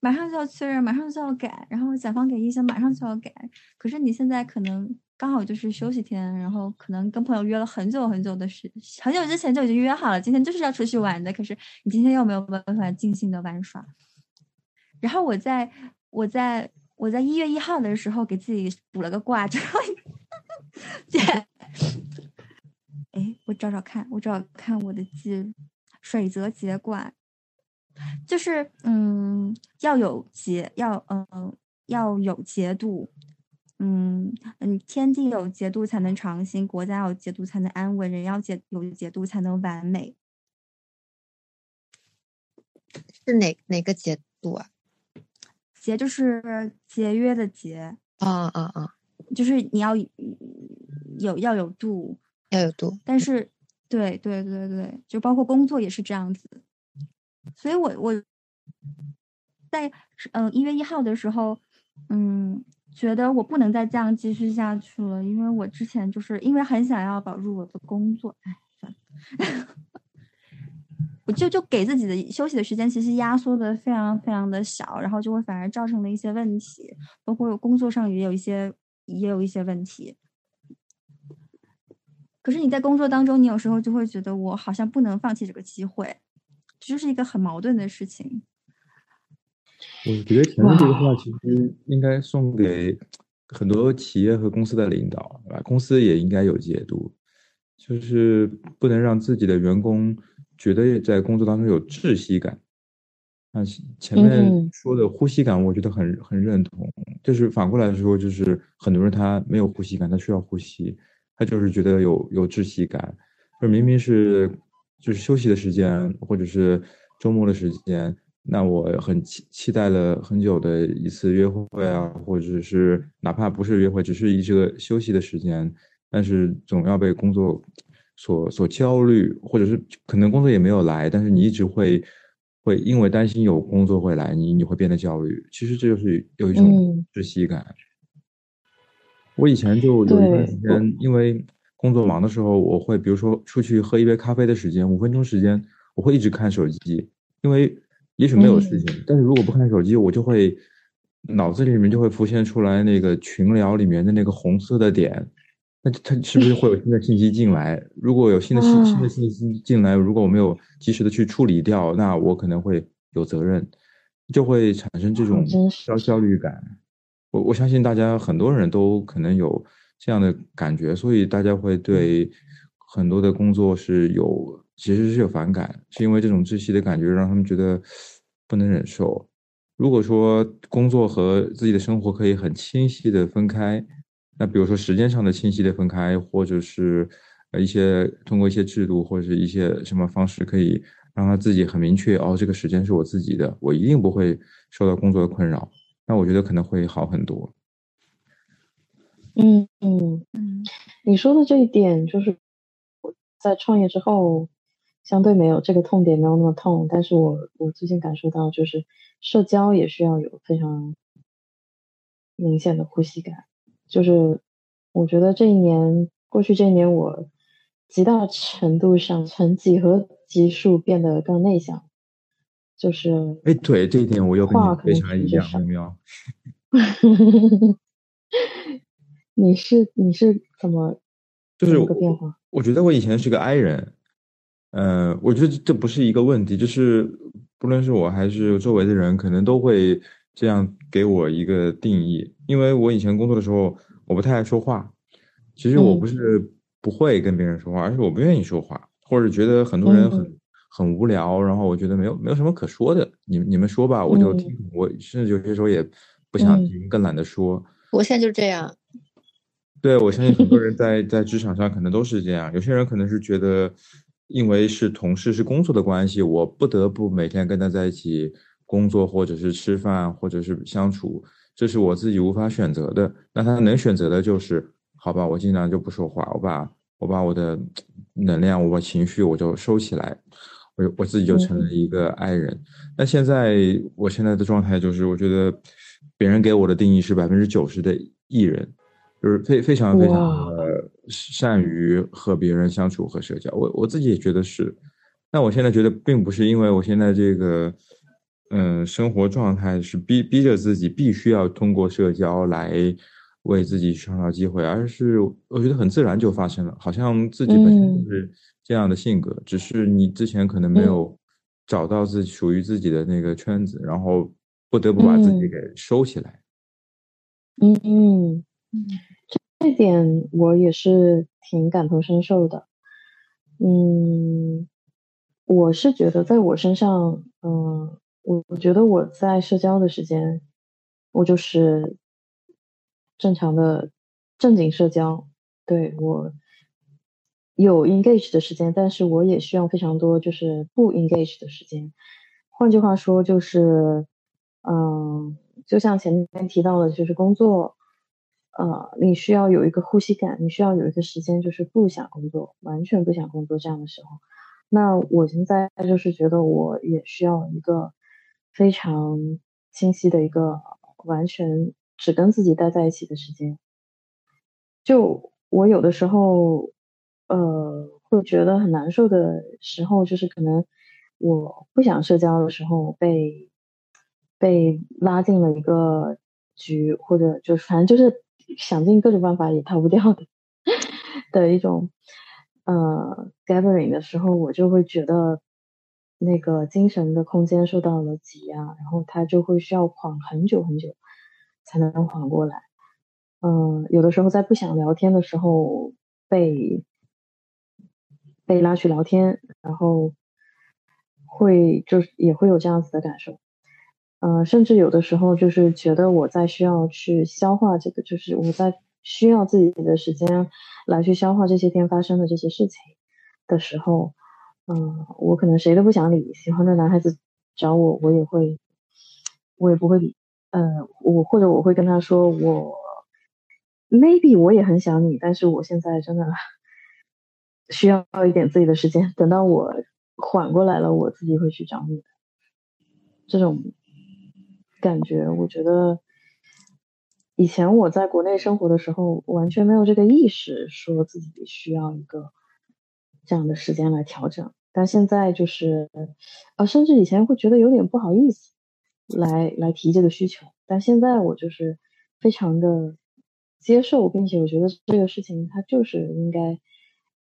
Speaker 3: 马上就要确认，马上就要改，然后甲方给意见马上就要改。可是你现在可能刚好就是休息天，然后可能跟朋友约了很久很久的时，很久之前就已经约好了，今天就是要出去玩的。可是你今天又没有办法尽兴的玩耍。然后我在我在我在一月一号的时候给自己补了个卦，[LAUGHS] 之后，[LAUGHS] 姐。哎，我找找看，我找找看我的记录，水泽节卦，就是嗯，要有节，要嗯要有节度，嗯嗯，天地有节度才能长兴，国家有节度才能安稳，人要节有节度才能完美。
Speaker 2: 是哪哪个节度啊？
Speaker 3: 节就是节约的节，
Speaker 2: 啊啊啊！
Speaker 3: 就是你要有要有度。
Speaker 2: 要有度，
Speaker 3: 但是，对对对对，就包括工作也是这样子。所以我我在嗯一月一号的时候，嗯，觉得我不能再这样继续下去了，因为我之前就是因为很想要保住我的工作，哎，算了，[LAUGHS] 我就就给自己的休息的时间其实压缩的非常非常的小，然后就会反而造成了一些问题，包括工作上也有一些也有一些问题。可是你在工作当中，你有时候就会觉得我好像不能放弃这个机会，这就是一个很矛盾的事情。
Speaker 4: 我觉得前面这个话其实应该送给很多企业和公司的领导，对吧？公司也应该有解读，就是不能让自己的员工觉得在工作当中有窒息感。那前面说的呼吸感，我觉得很很认同。就是反过来说，就是很多人他没有呼吸感，他需要呼吸。他就是觉得有有窒息感，就明明是就是休息的时间，或者是周末的时间，那我很期期待了很久的一次约会啊，或者是哪怕不是约会，只是一个休息的时间，但是总要被工作所所焦虑，或者是可能工作也没有来，但是你一直会会因为担心有工作会来，你你会变得焦虑。其实这就是有一种窒息感。我以前就有一段时间，因为工作忙的时候，我会比如说出去喝一杯咖啡的时间，五分钟时间，我会一直看手机，因为也许没有事情，但是如果不看手机，我就会脑子里面就会浮现出来那个群聊里面的那个红色的点，那它是不是会有新的信息进来？如果有新的信新的信息进来，如果我没有及时的去处理掉，那我可能会有责任，就会产生这种焦焦虑感。我我相信大家很多人都可能有这样的感觉，所以大家会对很多的工作是有其实是有反感，是因为这种窒息的感觉让他们觉得不能忍受。如果说工作和自己的生活可以很清晰的分开，那比如说时间上的清晰的分开，或者是呃一些通过一些制度或者是一些什么方式，可以让他自己很明确哦，这个时间是我自己的，我一定不会受到工作的困扰。那我觉得可能会好很多。
Speaker 5: 嗯嗯嗯，你说的这一点就是我在创业之后，相对没有这个痛点没有那么痛，但是我我最近感受到就是社交也需要有非常明显的呼吸感。就是我觉得这一年过去这一年，我极大程度上从几何级数变得更内向。就是，
Speaker 4: 哎，对这一点我又跟你非常一样，喵喵。[LAUGHS]
Speaker 5: 你是你是怎么 [LAUGHS]
Speaker 4: 就是
Speaker 5: 个变化？
Speaker 4: 我觉得我以前是个 I 人，呃，我觉得这不是一个问题，就是不论是我还是周围的人，可能都会这样给我一个定义。因为我以前工作的时候，我不太爱说话。其实我不是不会跟别人说话，而是我不愿意说话，或者觉得很多人很。很无聊，然后我觉得没有没有什么可说的，你你们说吧，我就听。我甚至有些时候也不想听，更懒得说。
Speaker 2: 我现在就是这样。[LAUGHS]
Speaker 4: 对，我相信很多人在 [LAUGHS] 在职场上可能都是这样。有些人可能是觉得，因为是同事是工作的关系，我不得不每天跟他在一起工作，或者是吃饭，或者是相处，这是我自己无法选择的。那他能选择的就是，好吧，我尽量就不说话，我把我把我的能量，我把情绪我就收起来，我我自己就成了一个爱人。那现在我现在的状态就是，我觉得别人给我的定义是百分之九十的艺人。就是非非常非常的善于和别人相处和社交，我我自己也觉得是。那我现在觉得并不是因为我现在这个，嗯，生活状态是逼逼着自己必须要通过社交来为自己创造机会，而是我觉得很自然就发生了，好像自己本身就是这样的性格，只是你之前可能没有找到自己属于自己的那个圈子，然后不得不把自己给收起来。
Speaker 5: 嗯。嗯。嗯。这点我也是挺感同身受的，嗯，我是觉得在我身上，嗯，我我觉得我在社交的时间，我就是正常的正经社交，对我有 engage 的时间，但是我也需要非常多就是不 engage 的时间。换句话说，就是，嗯，就像前面提到的，就是工作。呃，你需要有一个呼吸感，你需要有一个时间，就是不想工作，完全不想工作这样的时候。那我现在就是觉得我也需要一个非常清晰的一个完全只跟自己待在一起的时间。就我有的时候，呃，会觉得很难受的时候，就是可能我不想社交的时候，被被拉进了一个局，或者就反正就是。想尽各种办法也逃不掉的 [LAUGHS] 的一种呃 gathering 的时候，我就会觉得那个精神的空间受到了挤压，然后他就会需要缓很久很久才能缓过来。嗯，有的时候在不想聊天的时候被被拉去聊天，然后会就是也会有这样子的感受。嗯，甚至有的时候就是觉得我在需要去消化这个，就是我在需要自己的时间来去消化这些天发生的这些事情的时候，嗯，我可能谁都不想理，喜欢的男孩子找我，我也会，我也不会理，呃，我或者我会跟他说，我 maybe 我也很想你，但是我现在真的需要一点自己的时间，等到我缓过来了，我自己会去找你的，这种。感觉我觉得，以前我在国内生活的时候，完全没有这个意识，说自己需要一个这样的时间来调整。但现在就是，呃，甚至以前会觉得有点不好意思，来来提这个需求。但现在我就是非常的接受，并且我觉得这个事情它就是应该，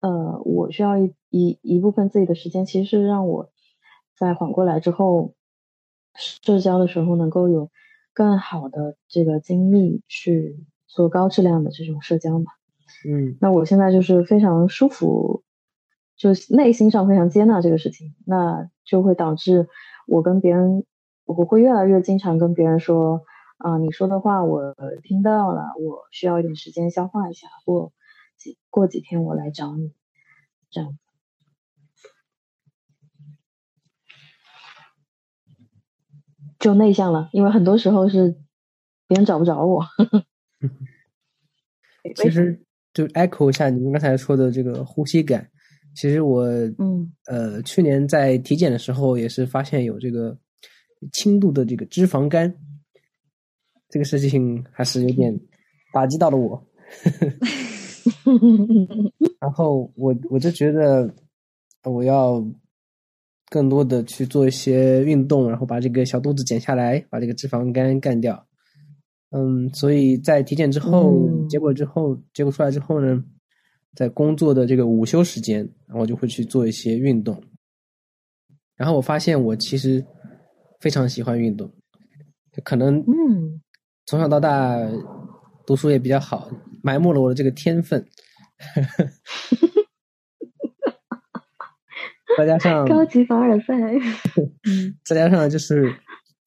Speaker 5: 呃，我需要一一一部分自己的时间，其实是让我在缓过来之后。社交的时候能够有更好的这个精力去做高质量的这种社交嘛？
Speaker 1: 嗯，
Speaker 5: 那我现在就是非常舒服，就内心上非常接纳这个事情，那就会导致我跟别人，我会越来越经常跟别人说啊，你说的话我听到了，我需要一点时间消化一下，过几过几天我来找你，这样。就内向了，因为很多时候是别人找不着我。[LAUGHS]
Speaker 1: 其实就 echo 一下你们刚才说的这个呼吸感，其实我
Speaker 5: 嗯
Speaker 1: 呃去年在体检的时候也是发现有这个轻度的这个脂肪肝，这个事情还是有点打击到了我。[LAUGHS] 然后我我就觉得我要。更多的去做一些运动，然后把这个小肚子减下来，把这个脂肪肝干掉。嗯，所以在体检之后，结果之后，结果出来之后呢，在工作的这个午休时间，然后就会去做一些运动。然后我发现我其实非常喜欢运动，可能
Speaker 5: 嗯，
Speaker 1: 从小到大读书也比较好，埋没了我的这个天分。再加上
Speaker 5: 高级凡尔赛，[LAUGHS]
Speaker 1: 再加上就是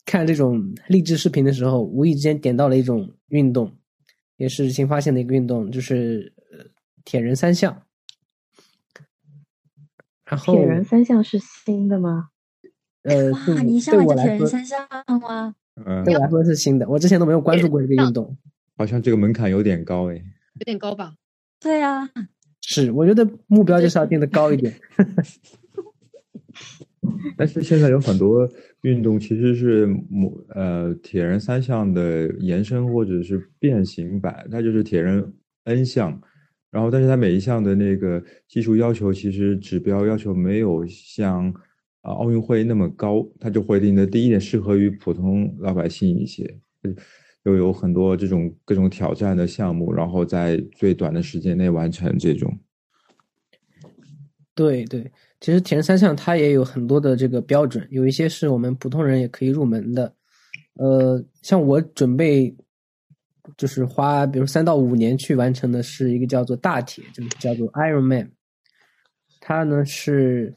Speaker 1: 看这种励志视频的时候，无意之间点到了一种运动，也是新发现的一个运动，就是铁人三项。然后
Speaker 5: 铁人三项是新的吗？
Speaker 1: 呃，
Speaker 3: 哇，你上来就铁人三项吗？
Speaker 4: 嗯，
Speaker 1: 对我来说是新的，我之前都没有关注过这个运动。
Speaker 4: 好像这个门槛有点高哎。
Speaker 2: 有点高吧？
Speaker 3: 对啊，
Speaker 1: 是，我觉得目标就是要定的高一点。[LAUGHS]
Speaker 4: 但是现在有很多运动其实是某呃铁人三项的延伸或者是变形版，它就是铁人 N 项，然后但是它每一项的那个技术要求其实指标要求没有像啊奥运会那么高，它就会定的第一点适合于普通老百姓一些，又有很多这种各种挑战的项目，然后在最短的时间内完成这种。
Speaker 1: 对对，其实铁人三项它也有很多的这个标准，有一些是我们普通人也可以入门的。呃，像我准备就是花比如三到五年去完成的是一个叫做大铁，就是叫做 Ironman。它呢是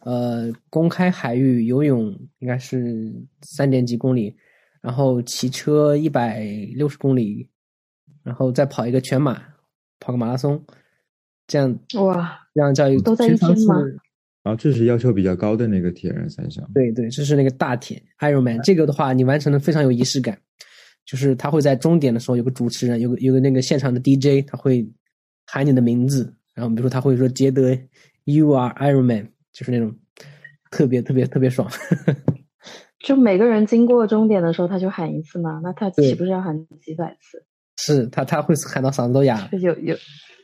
Speaker 1: 呃公开海域游泳应该是三点几公里，然后骑车一百六十公里，然后再跑一个全马，跑个马拉松，这样
Speaker 5: 哇，
Speaker 1: 这样叫一
Speaker 5: 都在一天吗
Speaker 1: 是
Speaker 4: 然后这是要求比较高的那个铁人三项。
Speaker 1: 对对，这是那个大铁 Ironman，这个的话你完成的非常有仪式感，就是他会在终点的时候有个主持人，有个有个那个现场的 DJ，他会喊你的名字，然后比如说他会说杰德，You are Ironman，就是那种特别特别特别爽。[LAUGHS]
Speaker 5: 就每个人经过终点的时候，他就喊一次嘛，那他岂不是要喊几百次？
Speaker 1: 是他他会喊到嗓子都哑了，
Speaker 5: 有有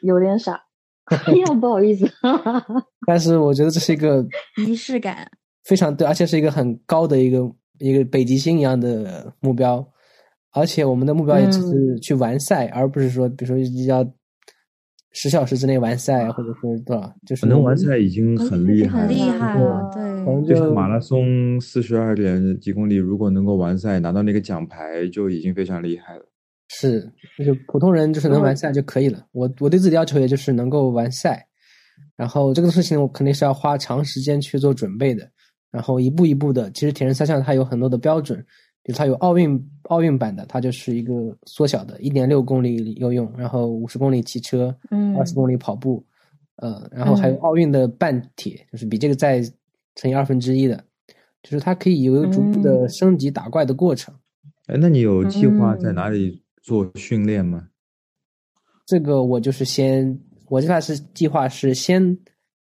Speaker 5: 有点傻。[LAUGHS] 哎呀，不好意思，[LAUGHS]
Speaker 1: 但是我觉得这是一个
Speaker 3: 仪式感。
Speaker 1: 非常对，而且是一个很高的一个一个北极星一样的目标，而且我们的目标也只是去完赛，而不是说比如说要十小时之内完赛，或者说多少，就是
Speaker 4: 能完赛已经很厉害
Speaker 3: 很厉
Speaker 4: 了。
Speaker 3: 害了，
Speaker 1: 我
Speaker 3: 对，
Speaker 1: 们
Speaker 4: 就是
Speaker 1: 就
Speaker 4: 马拉松四十二点几公里，如果能够完赛拿到那个奖牌，就已经非常厉害了。
Speaker 1: 是，就是普通人就是能
Speaker 5: 嗯
Speaker 1: 完赛就可以了。我我对自己的要求也就是能够完赛，然后这个事情我肯定是要花长时间去做准备的，然后一步一步的。其实铁人三项它有很多的标准，比如它有奥运奥运版的，它就是一个缩小的，一点六公里游泳，然后五十公里骑车，
Speaker 5: 嗯
Speaker 1: 二十公里跑步，呃，然后还有
Speaker 5: 嗯
Speaker 1: 奥运的半铁，就是比这个再乘以二分之一的，就是它可以有一个逐步的
Speaker 5: 嗯
Speaker 1: 升级打怪的过程。
Speaker 4: 哎，那你有计划在
Speaker 5: 嗯
Speaker 4: 哪里做训练吗？
Speaker 1: 这个我就是先，我计划是计划是先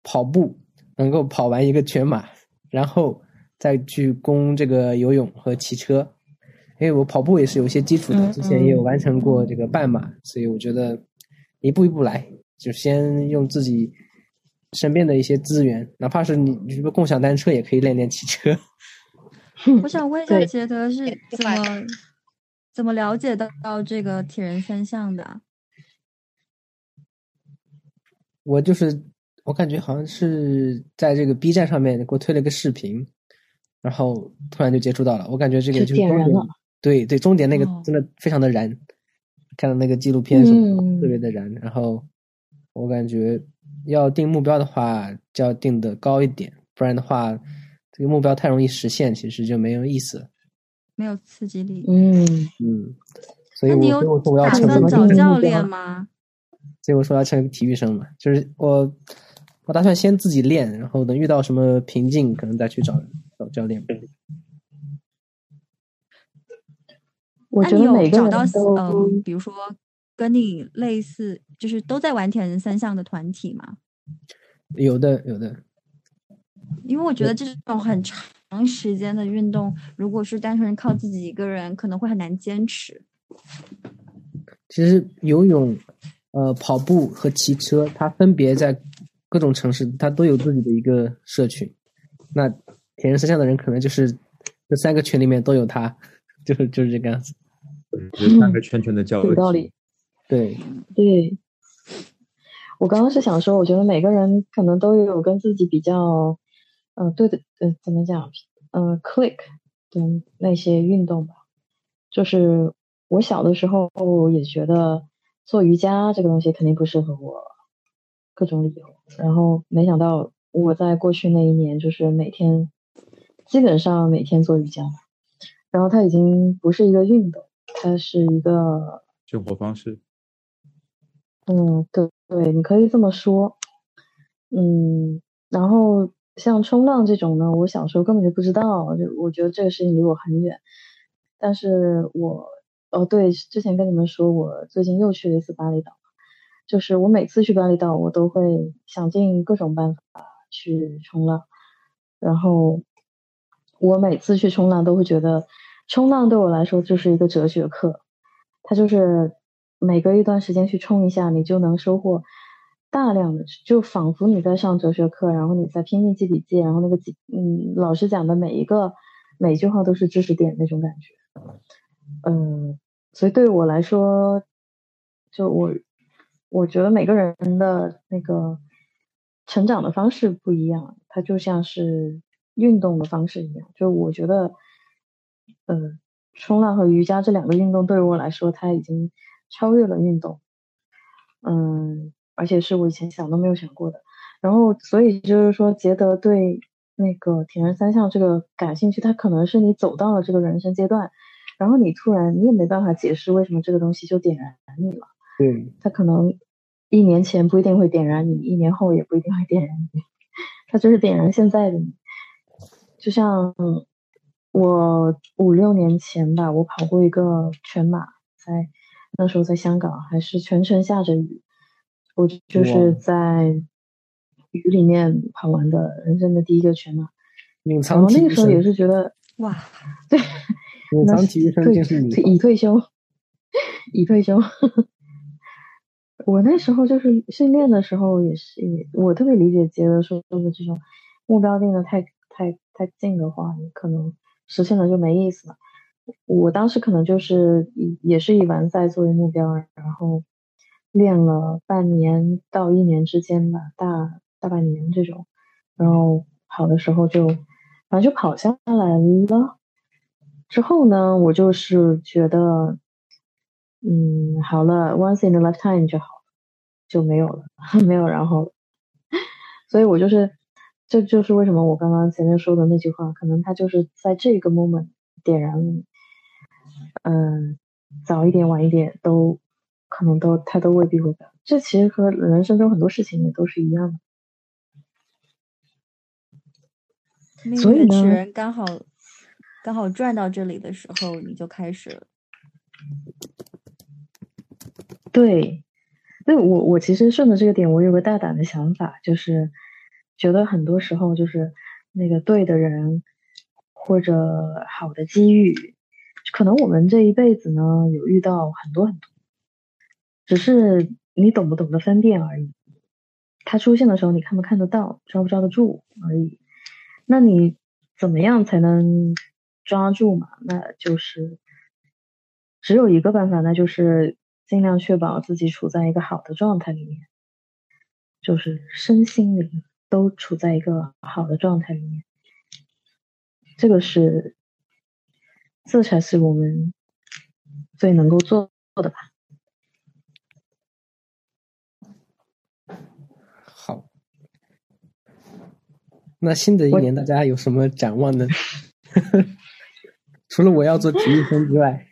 Speaker 1: 跑步，能够跑完一个全马，然后再去攻这个游泳和骑车。因为我跑步也是有一些基础的，
Speaker 5: 嗯
Speaker 1: 之前也有完成过这个半马，所以我觉得一步一步来，就先用自己身边的一些资源，哪怕是你你什么共享单车也可以练练骑车。[LAUGHS]
Speaker 3: 我想问一下杰德是怎么怎么了解到到这个铁人三项的啊？
Speaker 1: 我就是我感觉好像是在这个 B 站上面给我推了个视频，然后突然就接触到了。我感觉这个
Speaker 5: 就
Speaker 1: 就是终点
Speaker 5: 点燃了，
Speaker 1: 对对，终点那个
Speaker 3: 哦
Speaker 1: 真的非常的燃，看到那个纪录片什么的、
Speaker 5: 嗯
Speaker 1: 特别的燃。然后我感觉要定目标的话，就要定的高一点，不然的话，这个目标太容易实现，其实就没有意思了。
Speaker 3: 没有刺激力。
Speaker 5: 嗯，
Speaker 1: 嗯，所以我
Speaker 3: 那你有
Speaker 1: 所以我说我要
Speaker 3: 打
Speaker 1: 成为
Speaker 3: 算
Speaker 5: 么
Speaker 3: 找教练吗？
Speaker 1: 所以我说要成为体育生嘛，就是我我打算先自己练，然后等遇到什么瓶颈，可能再去找找教练。
Speaker 5: 我
Speaker 3: 那你有
Speaker 5: 觉得每个
Speaker 3: 找到
Speaker 5: 人都
Speaker 3: 嗯，比如说跟你类似，就是都在玩铁人三项的团体吗？
Speaker 1: 有的有的，
Speaker 3: 因为我觉得这种很长时间的运动，如果是单纯靠自己一个人，可能会很难坚持。
Speaker 1: 其实游泳、呃跑步和骑车，它分别在各种城市，它都有自己的一个社群。那铁人三项的人可能就是这三个群里面都有他，就是就是这个样子。
Speaker 4: 就是三个圈圈的交集。
Speaker 5: 有道理。
Speaker 1: 对，
Speaker 5: 对，我刚刚是想说，我觉得每个人可能都有跟自己比较，呃，对的，呃，怎么讲，呃，click 的那些运动吧。就是我小的时候也觉得做瑜伽这个东西肯定不适合我，各种理由。然后没想到我在过去那一年，就是每天基本上每天做瑜伽，然后它已经不是一个运动，它是一个
Speaker 4: 生活方式。
Speaker 5: 嗯，对对，你可以这么说。嗯，然后像冲浪这种呢，我小时候根本就不知道，就我觉得这个事情离我很远。但是我哦对，之前跟你们说我最近又去了一次巴厘岛，就是我每次去巴厘岛，我都会想尽各种办法去冲浪，然后我每次去冲浪都会觉得，冲浪对我来说就是一个哲学课，它就是每隔一段时间去冲一下，你就能收获。大量的就仿佛你在上哲学课，然后你在拼命记笔记，然后那个记嗯老师讲的每一个每一句话都是知识点那种感觉，嗯，所以对我来说，就我我觉得每个人的那个成长的方式不一样，它就像是运动的方式一样，就我觉得，呃，冲浪和瑜伽这两个运动对于我来说，它已经超越了运动，嗯。而且是我以前想都没有想过的，然后所以就是说，杰德对那个铁人三项这个感兴趣，他可能是你走到了这个人生阶段，然后你突然你也没办法解释为什么这个东西就点燃你了。
Speaker 1: 对，
Speaker 5: 他可能一年前不一定会点燃你，一年后也不一定会点燃你，[LAUGHS] 他就是点燃现在的你。就像我五六年前吧，我跑过一个全马，在那时候在香港，还是全程下着雨。我就是在雨里面跑完的人生的第一个全马，然后那个时候也是觉得
Speaker 3: 哇，
Speaker 5: 对，
Speaker 1: 隐藏体育生就是你，
Speaker 5: 已退休，已退休。[LAUGHS] 我那时候就是训练的时候也是，我特别理解杰德说的这种目标定的太太太近的话，你可能实现了就没意思了。我当时可能就是以也是以完赛作为目标，然后。练了半年到一年之间吧，大大半年这种，然后跑的时候就反正就跑下来了。之后呢，我就是觉得，嗯，好了，once in a lifetime 就好，就没有了，[LAUGHS] 没有然后了。[LAUGHS] 所以我就是，这就是为什么我刚刚前面说的那句话，可能他就是在这个 moment 点燃你，嗯，早一点晚一点都。可能都他都未必会改，这其实和人生中很多事情也都是一样的。所以
Speaker 3: 呢，刚好刚好转到这里的时候，你就开始了。
Speaker 5: 对，对我我其实顺着这个点，我有个大胆的想法，就是觉得很多时候就是那个对的人或者好的机遇，可能我们这一辈子呢有遇到很多很多。只是你懂不懂得分辨而已，它出现的时候你看不看得到，抓不抓得住而已。那你怎么样才能抓住嘛？那就是只有一个办法，那就是尽量确保自己处在一个好的状态里面，就是身心灵都处在一个好的状态里面。这个是，这才是我们最能够做的吧。
Speaker 1: 好那新的一年大家有什么展望呢？[LAUGHS] 除了我要做体育生之外，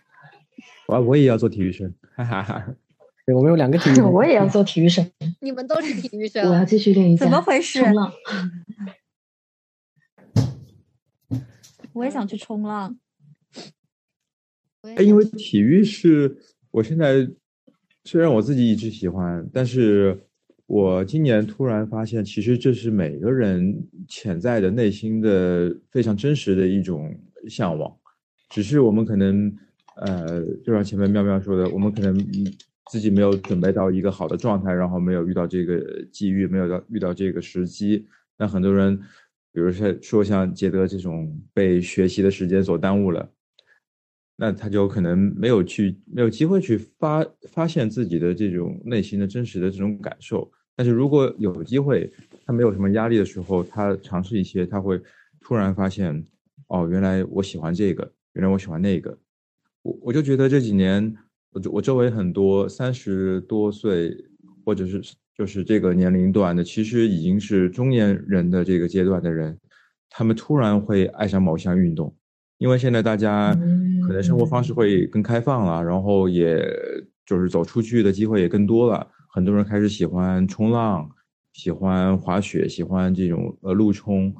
Speaker 1: [LAUGHS]
Speaker 4: 我我也要做体育生，哈哈哈。
Speaker 1: 对，我们有两个体育生，[LAUGHS]
Speaker 5: 我也要做体育生。[LAUGHS]
Speaker 2: 你们都是体育生，
Speaker 5: 我要继续练一下。
Speaker 3: 怎么回事？
Speaker 5: 冲浪。[LAUGHS]
Speaker 3: 我也想去冲浪。
Speaker 4: 哎，因为体育是我现在虽然我自己一直喜欢，但是。我今年突然发现，其实这是每个人潜在的内心的非常真实的一种向往，只是我们可能，呃，就像前面妙妙说的，我们可能自己没有准备到一个好的状态，然后没有遇到这个机遇，没有到遇到这个时机。那很多人，比如说说像杰德这种被学习的时间所耽误了，那他就可能没有去没有机会去发发现自己的这种内心的真实的这种感受。但是如果有机会，他没有什么压力的时候，他尝试一些，他会突然发现，哦，原来我喜欢这个，原来我喜欢那个。我我就觉得这几年，我我周围很多三十多岁或者是就是这个年龄段的，其实已经是中年人的这个阶段的人，他们突然会爱上某项运动，因为现在大家可能生活方式会更开放了，然后也就是走出去的机会也更多了。很多人开始喜欢冲浪，喜欢滑雪，喜欢这种呃路冲，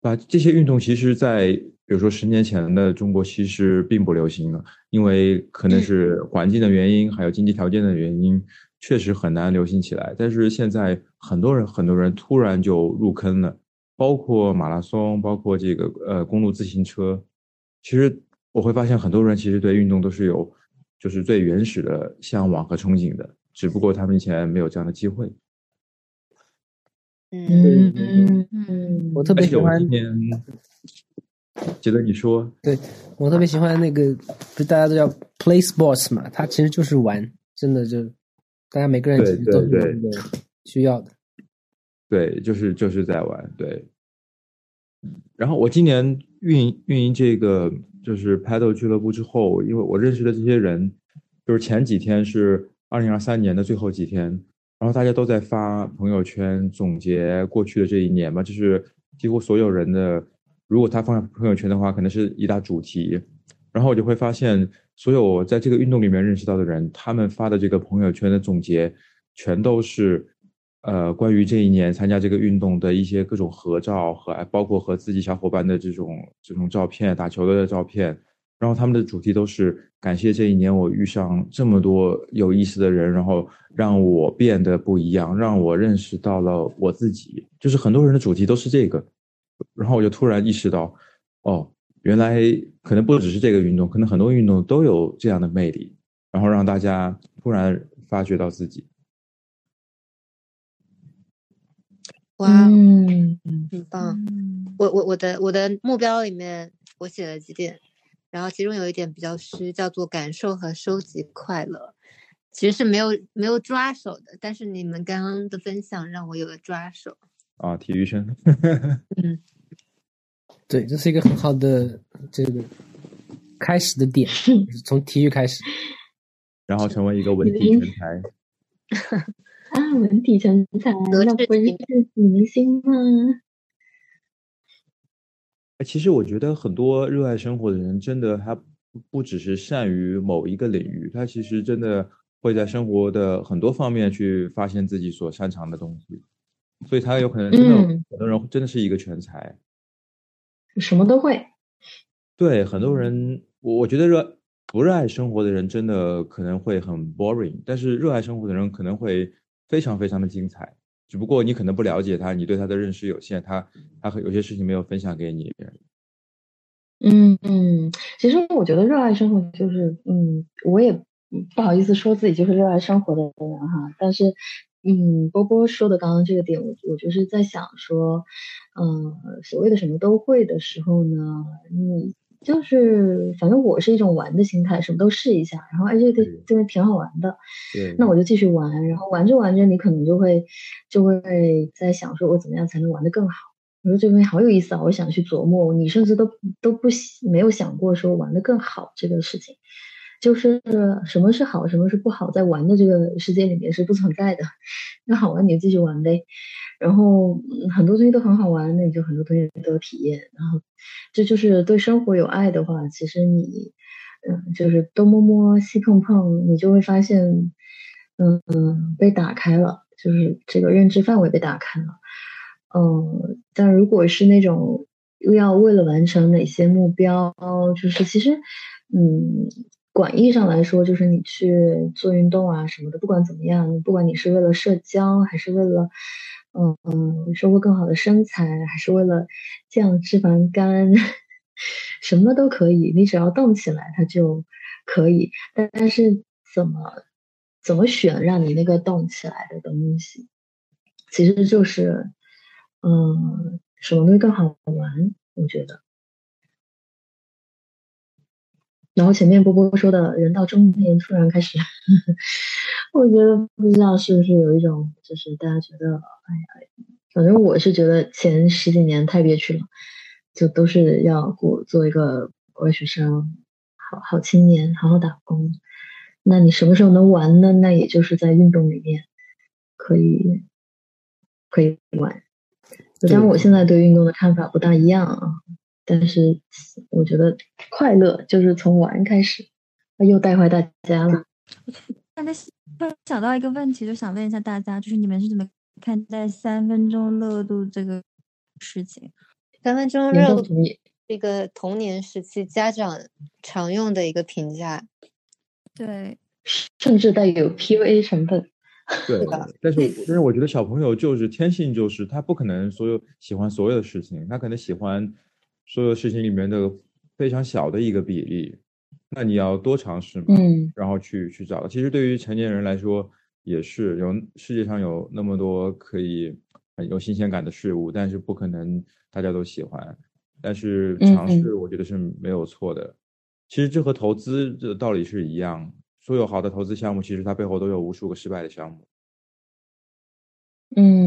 Speaker 4: 把，这些运动其实，在比如说十年前的中国其实并不流行了，因为可能是环境的原因，还有经济条件的原因，确实很难流行起来。但是现在很多人很多人突然就入坑了，包括马拉松，包括这个呃公路自行车，其实我会发现很多人其实对运动都是有就是最原始的向往和憧憬的，只不过他们以前没有这样的机会。
Speaker 2: 嗯
Speaker 5: 嗯嗯，
Speaker 1: 我特别喜欢
Speaker 4: 觉得你说
Speaker 1: 对我特别喜欢那个，不是大家都叫 play sports 嘛？它其实就是玩，真的就大家每个人其实都是需要的。
Speaker 4: 对，就是就是在玩，对。然后我今年运运营这个就是 Paddle 俱乐部之后，因为我认识的这些人，就是前几天是二零二三年的最后几天，然后大家都在发朋友圈总结过去的这一年嘛，就是几乎所有人的，如果他放在朋友圈的话，可能是一大主题。然后我就会发现，所有我在这个运动里面认识到的人，他们发的这个朋友圈的总结，全都是，呃，关于这一年参加这个运动的一些各种合照和包括和自己小伙伴的这种这种照片，打球的照片。然后他们的主题都是感谢这一年我遇上这么多有意思的人，然后让我变得不一样，让我认识到了我自己。就是很多人的主题都是这个，然后我就突然意识到，哦，原来可能不只是这个运动，可能很多运动都有这样的魅力，然后让大家突然发掘到自己。
Speaker 2: 哇，
Speaker 5: 嗯
Speaker 2: 很棒！
Speaker 3: 嗯
Speaker 2: 我我我的我的目标里面我写了几点，然后其中有一点比较虚，叫做感受和收集快乐，其实是没有没有抓手的，但是你们刚刚的分享让我有了抓手。
Speaker 4: 啊，体育生，[LAUGHS]
Speaker 1: 对，这是一个很好的这个开始的点，[LAUGHS] 就是从体育开始。
Speaker 4: 然后成为一个文体全才。[LAUGHS]
Speaker 5: 啊，文体全才，那不是女明星吗？
Speaker 4: 哎其实我觉得很多热爱生活的人，真的他不只是善于某一个领域，他其实真的会在生活的很多方面去发现自己所擅长的东西，所以他有可能真的、
Speaker 5: 嗯
Speaker 4: 很多人真的是一个全才。
Speaker 5: 什么都会。
Speaker 4: 对很多人，我我觉得热不热爱生活的人真的可能会很 boring，但是热爱生活的人可能会非常非常的精彩。只不过你可能不了解他，你对他的认识有限，他他有些事情没有分享给你。
Speaker 5: 嗯嗯，其实我觉得热爱生活就是，嗯，我也不好意思说自己就是热爱生活的人哈，但是，嗯，波波说的刚刚这个点，我我就是在想说，嗯、所谓的什么都会的时候呢，你就是反正我是一种玩的心态，什么都试一下，然后哎这个这个挺好玩的，
Speaker 4: 对，
Speaker 5: 那我就继续玩，然后玩着玩着，你可能就会就会在想说，我怎么样才能玩得更好？我说这个东西好有意思啊，我想去琢磨。你甚至都都不想没有想过说玩得更好这个事情，就是什么是好，什么是不好，在玩的这个世界里面是不存在的。[LAUGHS] 那好玩你就继续玩呗，然后很多东西都很好玩，那你就很多东西都体验。然后这就是对生活有爱的话，其实你嗯就是东摸摸西碰碰，你就会发现。嗯嗯，被打开了，就是这个认知范围被打开了。嗯，但如果是那种又要为了完成哪些目标，就是其实，嗯，广义上来说，就是你去做运动啊什么的，不管怎么样，不管你是为了社交，还是为了，嗯嗯，收获更好的身材，还是为了降脂肪肝，[LAUGHS] 什么都可以，你只要动起来，它就可以。但但是怎么怎么选让你那个动起来的东西，其实就是，嗯，什么东西更好玩？我觉得。然后前面波波说的人到中年突然开始，[LAUGHS] 我觉得不知道是不是有一种，就是大家觉得，哎呀，反正我是觉得前十几年太憋屈了，就都是要过做一个国外学生，好好青年，好好打工。那你什么时候能玩呢？那也就是在运动里面可以可以玩。当然，我现在对运动的看法不大一样啊，但是我觉得快乐就是从玩开始，又带坏大家了。
Speaker 3: 刚才突然想到一个问题，就想问一下大家，就是你们是怎么看待三分钟热度这个事情？
Speaker 2: 三分钟热度
Speaker 5: 重同意。
Speaker 2: 一个童年时期家长常用的一个评价。
Speaker 3: 对，
Speaker 5: 甚至带有 PUA 成分。
Speaker 4: 对
Speaker 2: 吧，
Speaker 4: 但是我但是我觉得小朋友就是天性就是他不可能所有喜欢所有的事情，他可能喜欢所有事情里面的非常小的一个比例，那你要多尝试嘛，
Speaker 5: 嗯
Speaker 4: 然后去去找。其实对于成年人来说也是有世界上有那么多可以很有新鲜感的事物，但是不可能大家都喜欢。但是
Speaker 5: 嗯
Speaker 4: 尝试我觉得是没有错的。其实这和投资的道理是一样，所有好的投资项目其实它背后都有无数个失败的项目。但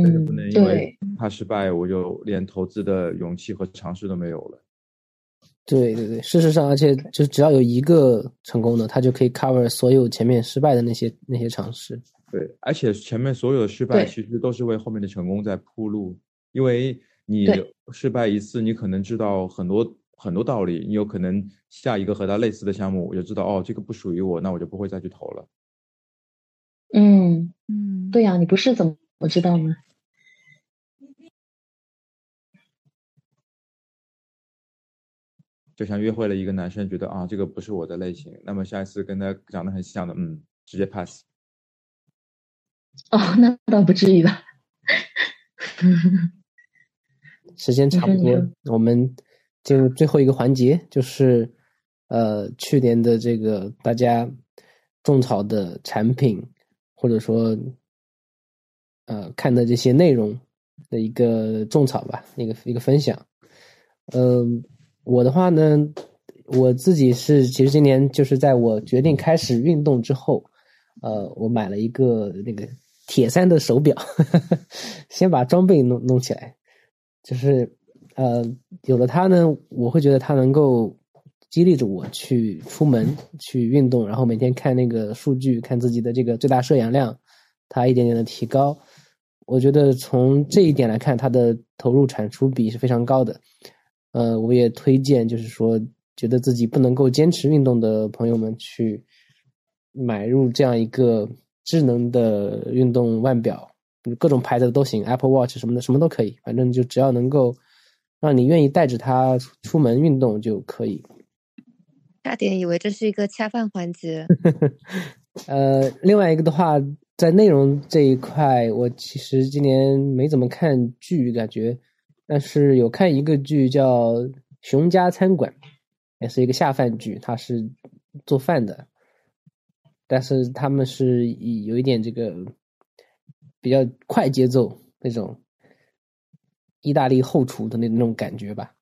Speaker 4: 因为，怕失败，我就连投资的勇气和尝试都没有了。
Speaker 1: 对对对，事实上，而且就只要有一个成功的，他就可以 cover 所有前面失败的那些那些尝试。
Speaker 4: 对，而且前面所有的失败其实都是为后面的成功在铺路，因为你失败一次，你可能知道很多很多道理，你有可能下一个和它类似的项目，我就知道哦，这个不属于我，那我就不会再去投了。
Speaker 5: 嗯，
Speaker 3: 嗯，
Speaker 5: 对呀、你不是怎么知道呢？
Speaker 4: 就像约会了一个男生，觉得啊这个不是我的类型，那么下一次跟他长得很像的，嗯，直接 pass。
Speaker 5: 哦，那倒不至于吧。[LAUGHS]
Speaker 1: 时间差不多，我们进入最后一个环节，就是呃去年的这个大家种草的产品，或者说呃看的这些内容的一个种草吧，一个一个分享。嗯、我的话呢，我自己是其实今年就是在我决定开始运动之后，呃，我买了一个那个铁三的手表，[LAUGHS] 先把装备弄弄起来。就是呃，有了它呢，我会觉得它能够激励着我去出门去运动，然后每天看那个数据，看自己的这个最大摄氧量，它一点点的提高。我觉得从这一点来看，它的投入产出比是非常高的。呃，我也推荐，就是说觉得自己不能够坚持运动的朋友们去买入这样一个智能的运动腕表，各种牌子的都行，Apple Watch 什么的什么都可以，反正就只要能够让你愿意带着它出出门运动就可以。
Speaker 2: 差点以为这是一个恰饭环节。[LAUGHS]
Speaker 1: 呃，另外一个的话，在内容这一块，我其实今年没怎么看剧，感觉，但是有看一个剧叫《熊家餐馆》，也是一个下饭剧，它是做饭的，但是他们是以有一点这个比较快节奏那种意大利后厨的那那种感觉吧。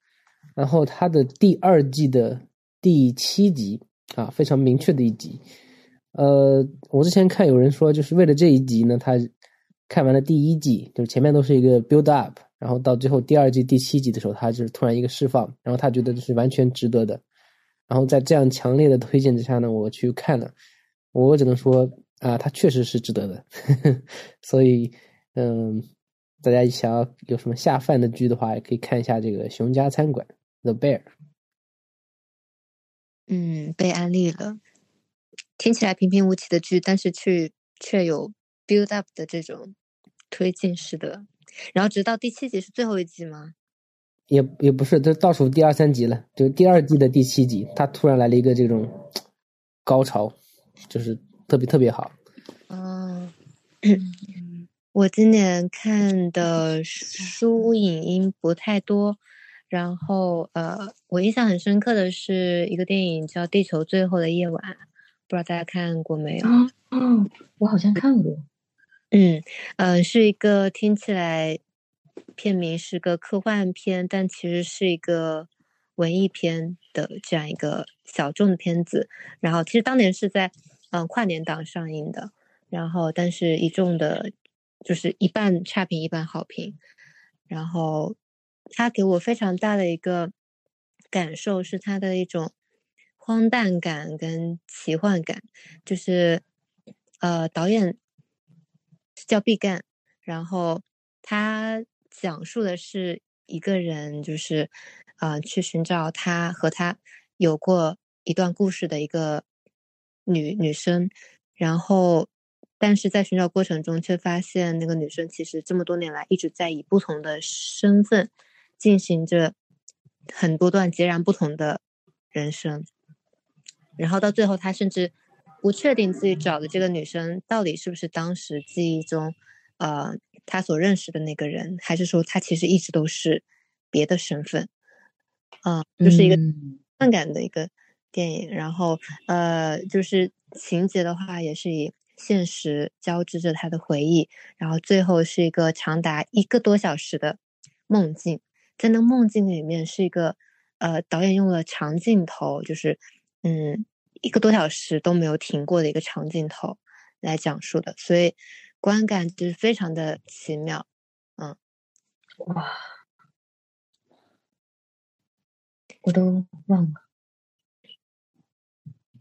Speaker 1: 然后它的第二季的第七集啊，非常明确的一集。呃，我之前看有人说，就是为了这一集呢，他看完了第一季，就是前面都是一个 build up，然后到最后第二季第七集的时候，他就是突然一个释放，然后他觉得这是完全值得的。然后在这样强烈的推荐之下呢，我去看了，我只能说啊，它确实是值得的。[LAUGHS] 所以，嗯，大家想要有什么下饭的剧的话，也可以看一下这个《熊家餐馆》The Bear。
Speaker 2: 嗯，被安利了，听起来平平无奇的剧，但是却却有 build up 的这种推进式的。然后直到第七集是最后一集吗？
Speaker 1: 也也不是，这倒数第二三集了，就第二季的第七集，他突然来了一个这种高潮，就是特别特别好。
Speaker 2: 哦，[CLEARS THROAT] 我今年看的书影音不太多，然后呃，我印象很深刻的是一个电影叫《地球最后的夜晚》，不知道大家看过没有？
Speaker 5: 哦哦，我好像看过。
Speaker 2: 嗯嗯、是一个听起来片名是个科幻片，但其实是一个文艺片的这样一个小众的片子。然后其实当年是在嗯、跨年档上映的，然后但是一众的就是一半差评一半好评。然后它给我非常大的一个感受是它的一种荒诞感跟奇幻感，就是呃导演。叫毕赣，然后他讲述的是一个人，就是呃去寻找他和他有过一段故事的一个女女生，然后但是在寻找过程中，却发现那个女生其实这么多年来一直在以不同的身份进行着很多段截然不同的人生。然后到最后，他甚至不确定自己找的这个女生到底是不是当时记忆中，呃，他所认识的那个人，还是说他其实一直都是别的身份。啊，就是一个伤感的一个电影。然后，呃，就是情节的话，也是以。现实交织着他的回忆，然后最后是一个长达一个多小时的梦境，在那梦境里面是一个，呃，导演用了长镜头，就是嗯，一个多小时都没有停过的一个长镜头来讲述的，所以观感就是非常的奇妙，嗯，
Speaker 5: 哇，我都忘了。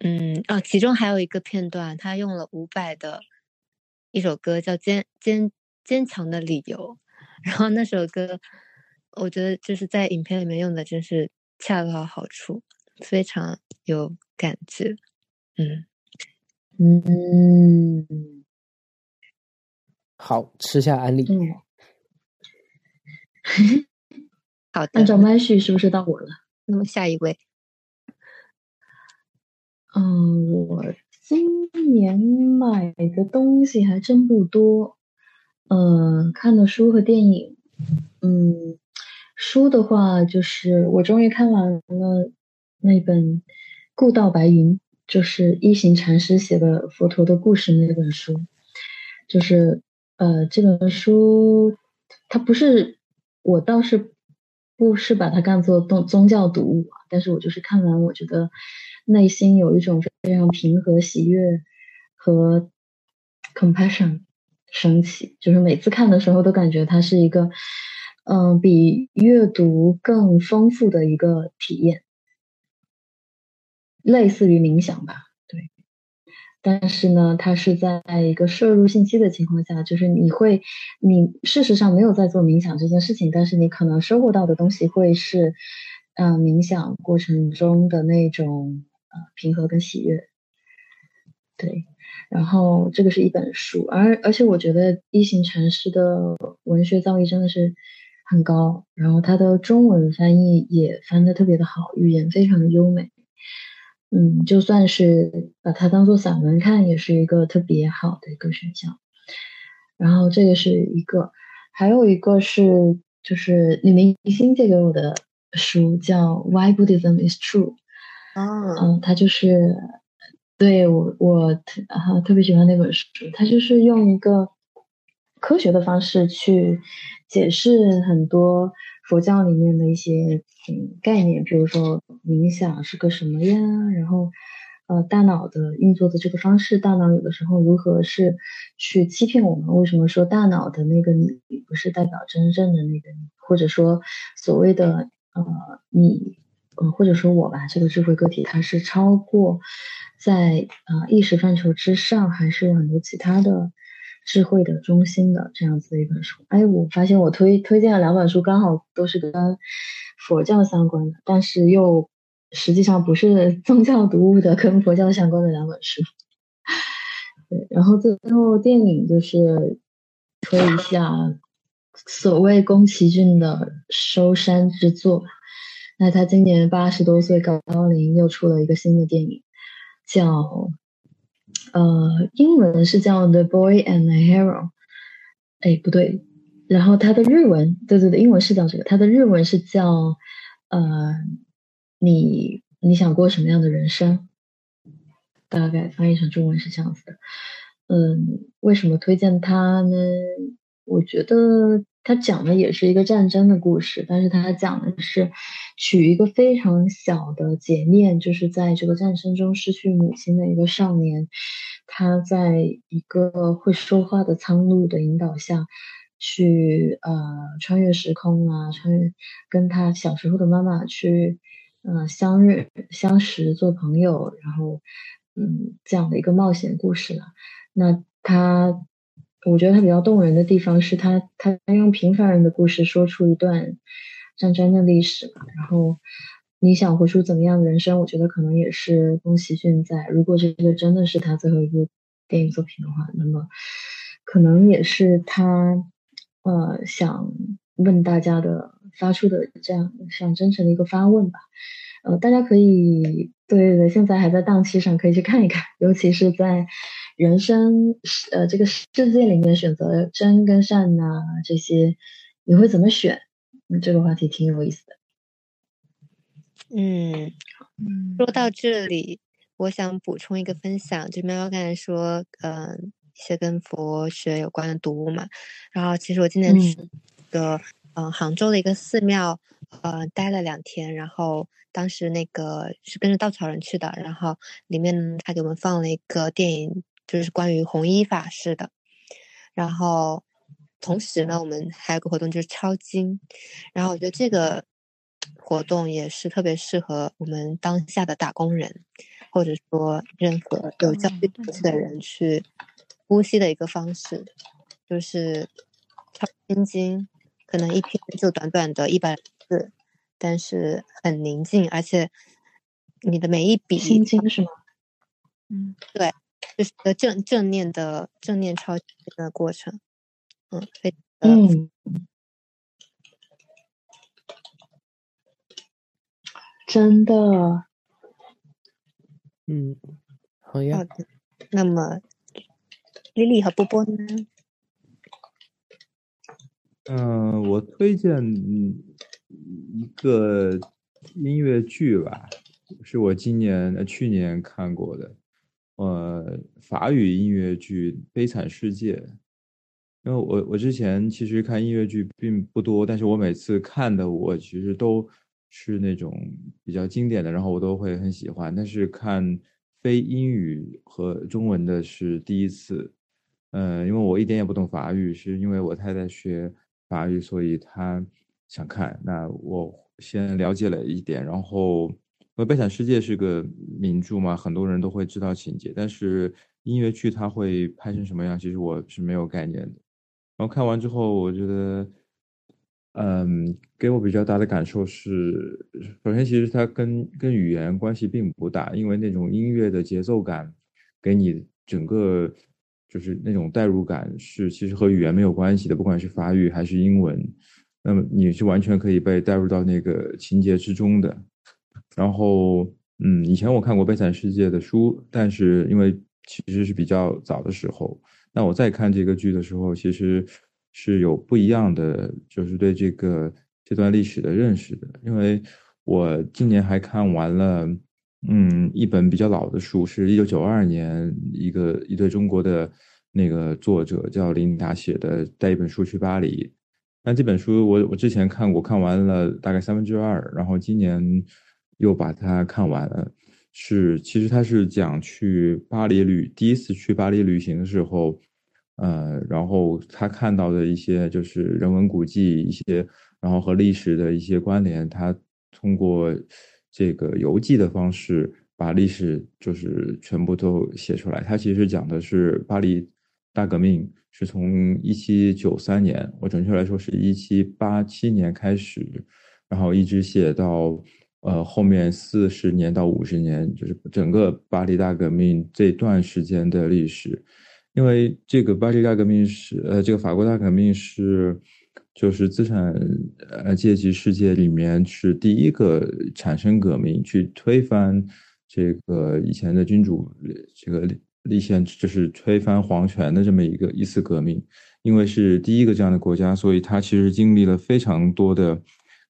Speaker 2: 嗯啊，其中还有一个片段，他用了伍佰的一首歌，叫《坚坚坚强的理由》，然后那首歌，我觉得就是在影片里面用的真是恰到好处，非常有感觉。嗯
Speaker 5: 嗯，
Speaker 1: 好，吃下安利。
Speaker 5: 嗯，
Speaker 2: 好的。
Speaker 5: 按照麦序是不是到我了？
Speaker 2: 那么下一位。
Speaker 5: 嗯，我今年买的东西还真不多。嗯，看的书和电影，嗯，书的话就是我终于看完了那本《故道白云》，就是一行禅师写的佛陀的故事那本书。就是呃，这本书它不是，我倒是不是把它看作宗宗教读物，但是我就是看完，我觉得。内心有一种非常平和、喜悦和 compassion 升起，就是每次看的时候都感觉它是一个，嗯，比阅读更丰富的一个体验，类似于冥想吧，对。但是呢，它是在一个摄入信息的情况下，就是你会，你事实上没有在做冥想这件事情，但是你可能收获到的东西会是，嗯，冥想过程中的那种。平和跟喜悦，对，然后这个是一本书，而而且我觉得一行禅师的文学造诣真的是很高，然后他的中文翻译也翻的特别的好，语言非常的优美，嗯，就算是把它当做散文看，也是一个特别好的一个选项。然后这个是一个，还有一个是就是李明星借给我的书，叫《Why Buddhism Is True》。嗯，他就是对我我特特别喜欢那本书，他就是用一个科学的方式去解释很多佛教里面的一些嗯概念，比如说冥想是个什么呀，然后呃大脑的运作的这个方式，大脑有的时候如何是去欺骗我们？为什么说大脑的那个你不是代表真正的那个你，或者说所谓的呃你？嗯，或者说我吧，这个智慧个体它是超过在呃意识范畴之上，还是有很多其他的智慧的中心的这样子的一本书。哎，我发现我推推荐了两本书，刚好都是跟佛教相关的，但是又实际上不是 [LAUGHS] 宗教读物的，跟佛教相关的两本书。对，然后最后电影就是推一下所谓宫崎骏的收山之作。那他今年八十多岁高龄，又出了一个新的电影，叫呃，英文是叫《The Boy and the Hero》。哎，不对，然后他的日文，对对对，英文是叫这个，他的日文是叫呃，你你想过什么样的人生？大概翻译成中文是这样子的。嗯，为什么推荐他呢？我觉得。他讲的也是一个战争的故事，但是他讲的是取一个非常小的截面，就是在这个战争中失去母亲的一个少年，他在一个会说话的苍鹭的引导下，去呃穿越时空啊，穿越跟他小时候的妈妈去呃相认相识做朋友，然后嗯这样的一个冒险故事了。那他。我觉得他比较动人的地方是他，他用平凡人的故事说出一段战争的历史嘛。然后你想活出怎么样的人生？我觉得可能也是宫崎骏在，如果这个真的是他最后一部电影作品的话，那么可能也是他呃想问大家的发出的这样像真诚的一个发问吧。呃，大家可以对对对，现在还在档期上，可以去看一看。尤其是在人生呃这个世界里面选择真跟善呐这些，你会怎么选？那这个话题挺有意思的。
Speaker 2: 嗯，说到这里，我想补充一个分享，就喵喵刚才说，嗯，一些跟佛学有关的读物嘛。然后其实我今年去的，嗯，杭州的一个寺庙，呃，待了两天，然后。当时那个是跟着稻草人去的，然后里面他给我们放了一个电影，就是关于红衣法师的。然后同时呢，我们还有个活动就是抄经，然后我觉得这个活动也是特别适合我们当下的打工人，或者说任何有教育底气的人去呼吸的一个方式，就是抄心经，可能一篇就短短的一百字。但是很宁静，而且你的每一笔
Speaker 5: 心经是吗？
Speaker 2: 嗯，对，就是个正正念的正念抄经的过程。嗯，非
Speaker 5: 嗯，真的。
Speaker 1: 嗯，好呀。
Speaker 2: 好的。那么，丽丽和波波呢？
Speaker 4: 嗯，我推荐嗯。一个音乐剧吧，是我今年呃去年看过的，呃，法语音乐剧《悲惨世界》。因为我我之前其实看音乐剧并不多，但是我每次看的我其实都是那种比较经典的，然后我都会很喜欢。但是看非英语和中文的是第一次，嗯，因为我一点也不懂法语，是因为我太太学法语，所以她。想看，那我先了解了一点，然后《悲惨世界》是个名著嘛，很多人都会知道情节，但是音乐剧它会拍成什么样，其实我是没有概念的。然后看完之后，我觉得，嗯，给我比较大的感受是，首先其实它跟跟语言关系并不大，因为那种音乐的节奏感，给你整个就是那种代入感是其实和语言没有关系的，不管是法语还是英文。那么你是完全可以被带入到那个情节之中的，然后，嗯，以前我看过《悲惨世界》的书，但是因为其实是比较早的时候，那我再看这个剧的时候，其实是有不一样的，就是对这个这段历史的认识的。因为我今年还看完了，嗯，一本比较老的书，是一九九二年一个一对中国的那个作者叫林达写的，带一本书去巴黎。那这本书我我之前看过，看完了大概三分之二，然后今年又把它看完了。是，其实他是讲去巴黎旅，第一次去巴黎旅行的时候，呃，然后他看到的一些就是人文古迹，一些然后和历史的一些关联，他通过这个游记的方式把历史就是全部都写出来。他其实讲的是巴黎大革命。是从一七九三年，我准确来说是一七八七年开始，然后一直写到呃后面四十年到五十年，就是整个巴黎大革命这段时间的历史。因为这个巴黎大革命是呃这个法国大革命是就是资产呃阶级世界里面是第一个产生革命，去推翻这个以前的君主这个。立宪就是推翻皇权的这么一个一次革命，因为是第一个这样的国家，所以它其实经历了非常多的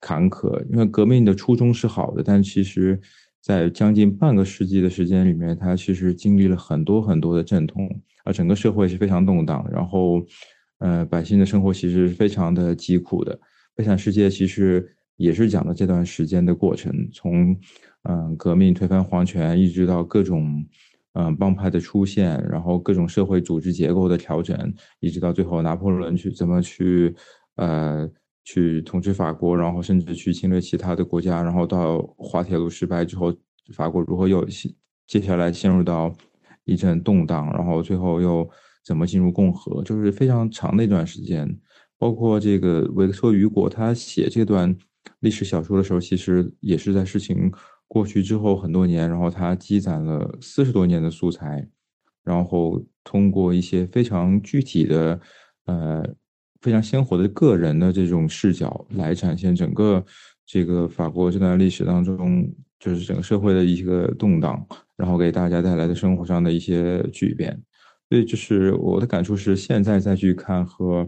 Speaker 4: 坎坷。因为革命的初衷是好的，但其实，在将近半个世纪的时间里面，它其实经历了很多很多的阵痛，而整个社会是非常动荡。然后，呃，百姓的生活其实是非常的疾苦的。悲惨世界其实也是讲的这段时间的过程，从嗯革命推翻皇权，一直到各种。嗯，帮派的出现，然后各种社会组织结构的调整，一直到最后拿破仑去怎么去，呃，去统治法国，然后甚至去侵略其他的国家，然后到滑铁卢失败之后，法国如何又接下来陷入到一阵动荡，然后最后又怎么进入共和，就是非常长的一段时间。包括这个维克托·雨果，他写这段历史小说的时候，其实也是在事情。过去之后很多年，然后他积攒了四十多年的素材，然后通过一些非常具体的，呃，非常鲜活的个人的这种视角来展现整个这个法国这段历史当中，就是整个社会的一个动荡，然后给大家带来的生活上的一些巨变。所以，就是我的感触是，现在再去看和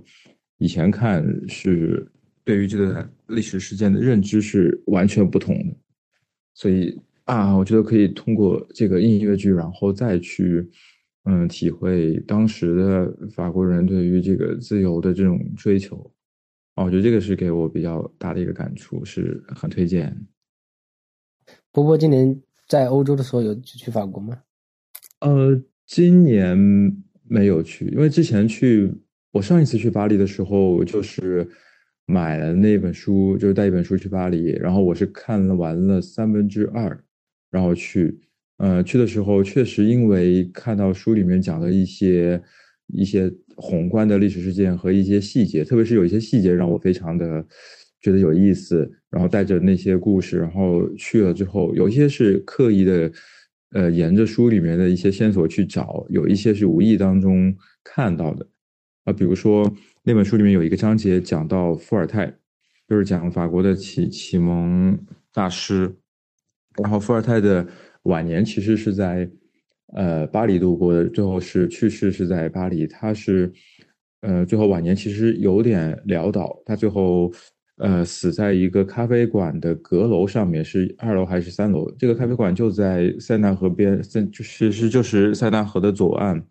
Speaker 4: 以前看是对于这个历史事件的认知是完全不同的。所以啊，我觉得可以通过这个音乐剧，然后再去嗯体会当时的法国人对于这个自由的这种追求。啊，我觉得这个是给我比较大的一个感触，是很推荐。
Speaker 1: 波波今年在欧洲的时候有去法国吗？
Speaker 4: 呃。今年没有去，因为之前去，我上一次去巴黎的时候，就是买了那本书，就是带一本书去巴黎，然后我是看了完了三分之二，然后去，呃，去的时候确实因为看到书里面讲的一些一些宏观的历史事件和一些细节，特别是有一些细节让我非常的觉得有意思，然后带着那些故事，然后去了之后，有一些是刻意的。呃，沿着书里面的一些线索去找，有一些是无意当中看到的，啊，比如说那本书里面有一个章节讲到伏尔泰，就是讲法国的启启蒙大师，然后伏尔泰的晚年其实是在呃巴黎度过的，最后是去世是在巴黎，他是呃最后晚年其实有点潦倒，他最后。呃，死在一个咖啡馆的阁楼上面，是二楼还是三楼？这个咖啡馆就在塞纳河边，塞就是是就是塞纳河的左岸，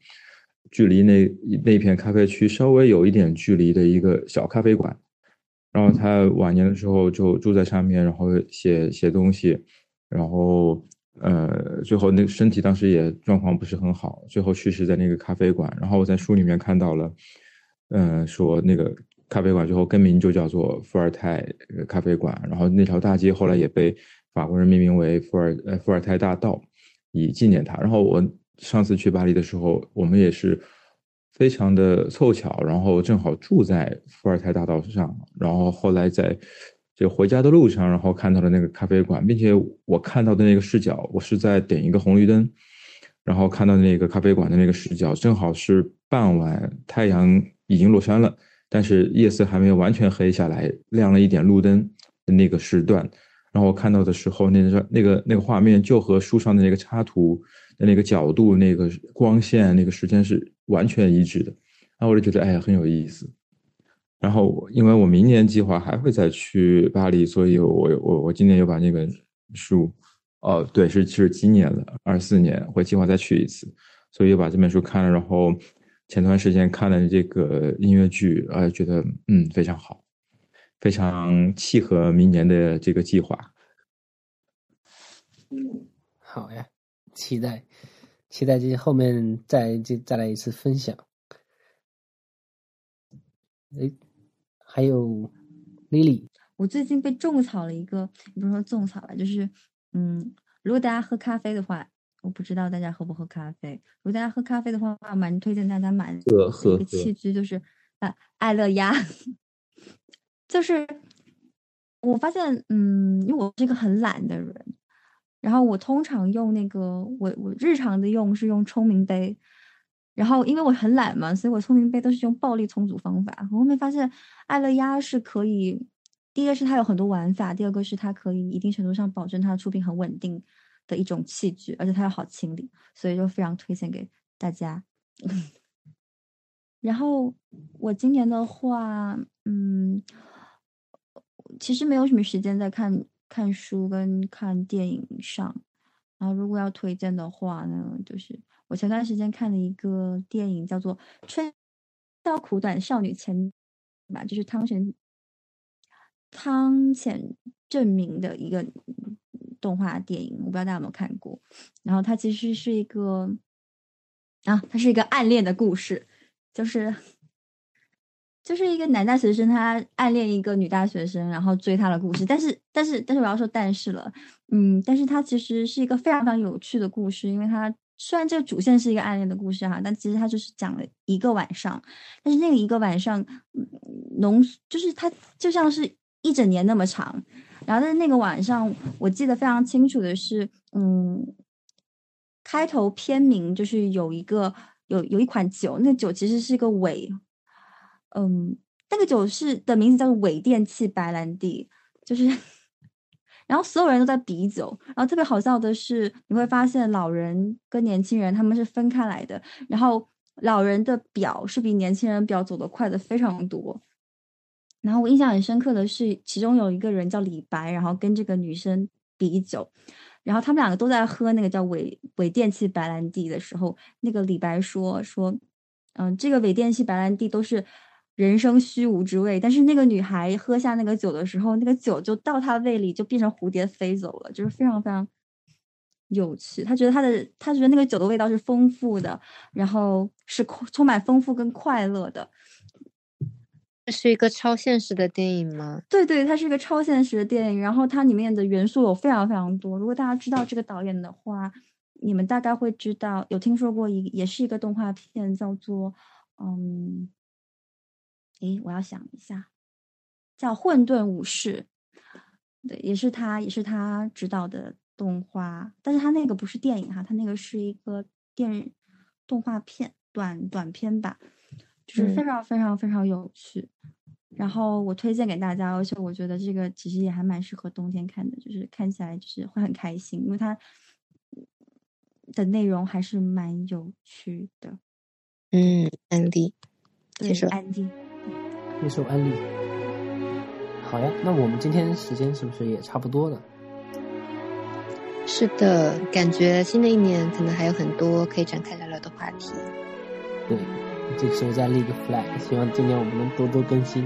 Speaker 4: 距离那那片咖啡区稍微有一点距离的一个小咖啡馆。然后他晚年的时候就住在上面，然后写写东西，然后呃，最后那个身体当时也状况不是很好，最后去世在那个咖啡馆。然后我在书里面看到了，嗯，说那个。咖啡馆最后更名就叫做伏尔泰咖啡馆，然后那条大街后来也被法国人命名为伏尔呃伏尔泰大道，以纪念他。然后我上次去巴黎的时候，我们也是非常的凑巧，然后正好住在伏尔泰大道上，然后后来在就回家的路上，然后看到了那个咖啡馆，并且我看到的那个视角，我是在点一个红绿灯，然后看到那个咖啡馆的那个视角，正好是傍晚，太阳已经落山了。但是夜色还没有完全黑下来，亮了一点路灯的那个时段，然后我看到的时候，那个那个那个画面就和书上的那个插图的那个角度、那个光线、那个时间是完全一致的，然后我就觉得哎呀很有意思。然后因为我明年计划还会再去巴黎，所以我我我今年又把那本书，哦对，是是今年的，二四年会计划再去一次，所以又把这本书看了，然后。前段时间看了这个音乐剧，呃，觉得嗯非常好，非常契合明年的这个计划。
Speaker 1: 好呀，期待期待这后面再再再来一次分享。哎，还有 Lily，
Speaker 3: 我最近被种草了一个，不是说种草吧，就是嗯，如果大家喝咖啡的话。我不知道大家喝不喝咖啡。如果大家喝咖啡的话，蛮推荐大家买
Speaker 4: 的一
Speaker 3: 个器具，就是啊，爱乐压。[LAUGHS] 就是我发现，嗯，因为我是一个很懒的人，然后我通常用那个，我我日常的用是用聪明杯，然后因为我很懒嘛，所以我聪明杯都是用暴力重组方法。我后面发现爱乐压是可以，第一个是它有很多玩法，第二个是它可以一定程度上保证它的出品很稳定。的一种器具，而且它又好清理，所以就非常推荐给大家。[LAUGHS] 然后我今年的话，嗯，其实没有什么时间在看看书跟看电影上。然后如果要推荐的话呢，就是我前段时间看了一个电影，叫做《春宵苦短，少女前》吧，就是汤浅汤浅证明的一个。动画电影，我不知道大家有没有看过。然后它其实是一个啊，它是一个暗恋的故事，就是就是一个男大学生他暗恋一个女大学生，然后追她的故事。但是但是但是我要说但是了，嗯，但是它其实是一个非常非常有趣的故事，因为它虽然这个主线是一个暗恋的故事哈，但其实它就是讲了一个晚上，但是那个一个晚上浓就是它就像是一整年那么长。然后在那个晚上，我记得非常清楚的是，嗯，开头片名就是有一个有有一款酒，那个酒其实是一个伪，嗯，那个酒是的名字叫做伪电气白兰地，就是，然后所有人都在比酒，然后特别好笑的是，你会发现老人跟年轻人他们是分开来的，然后老人的表是比年轻人表走得快的非常多。然后我印象很深刻的是，其中有一个人叫李白，然后跟这个女生比酒，然后他们两个都在喝那个叫伪伪电器白兰地的时候，那个李白说说，嗯，这个伪电器白兰地都是人生虚无之味，但是那个女孩喝下那个酒的时候，那个酒就到她胃里就变成蝴蝶飞走了，就是非常非常有趣。她觉得她的她觉得那个酒的味道是丰富的，然后是充满丰富跟快乐的。
Speaker 2: 这是一个超现实的电影吗？
Speaker 3: 对对，它是一个超现实的电影，然后它里面的元素有非常非常多。如果大家知道这个导演的话，你们大概会知道，有听说过一也是一个动画片，叫做嗯，诶，我要想一下，叫《混沌武士》，对，也是他也是他指导的动画，但是他那个不是电影哈，他那个是一个电动画片短短片吧。就是非常非常非常有趣，然后我推荐给大家，而且我觉得这个其实也还蛮适合冬天看的，就是看起来就是会很开心，因为它的内容还是蛮有趣的。
Speaker 2: 嗯，安利，
Speaker 3: 接受安利，
Speaker 1: 接受安利。好呀，那我们今天时间是不是也差不多了？
Speaker 2: 是的，感觉新的一年可能还有很多可以展开聊聊的话题。
Speaker 1: 对。这个时候再立个 flag，希望今年我们能多多更新，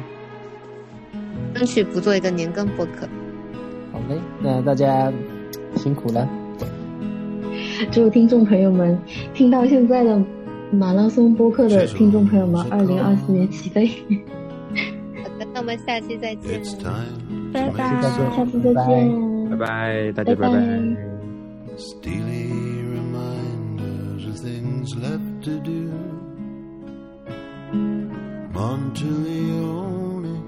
Speaker 2: 争取不做一个年更播客。
Speaker 1: 好嘞，那大家辛苦了。
Speaker 5: 祝听众朋友们听到现在的马拉松播客的听众朋友们，二零二四年起飞。
Speaker 2: 好的，那我们下期再见。
Speaker 3: 拜拜，
Speaker 5: 下次再见。
Speaker 4: 拜拜，大家拜拜。Monteleone,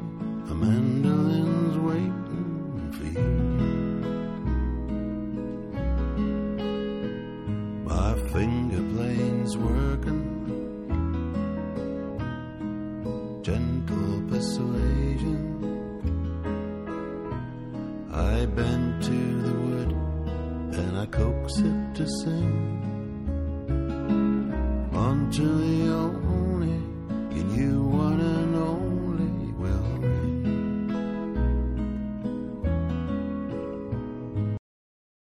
Speaker 4: a mandolin's waiting for you. My finger plane's working, gentle persuasion. Bend to the wood and I coax it to sing. Monteleone, the you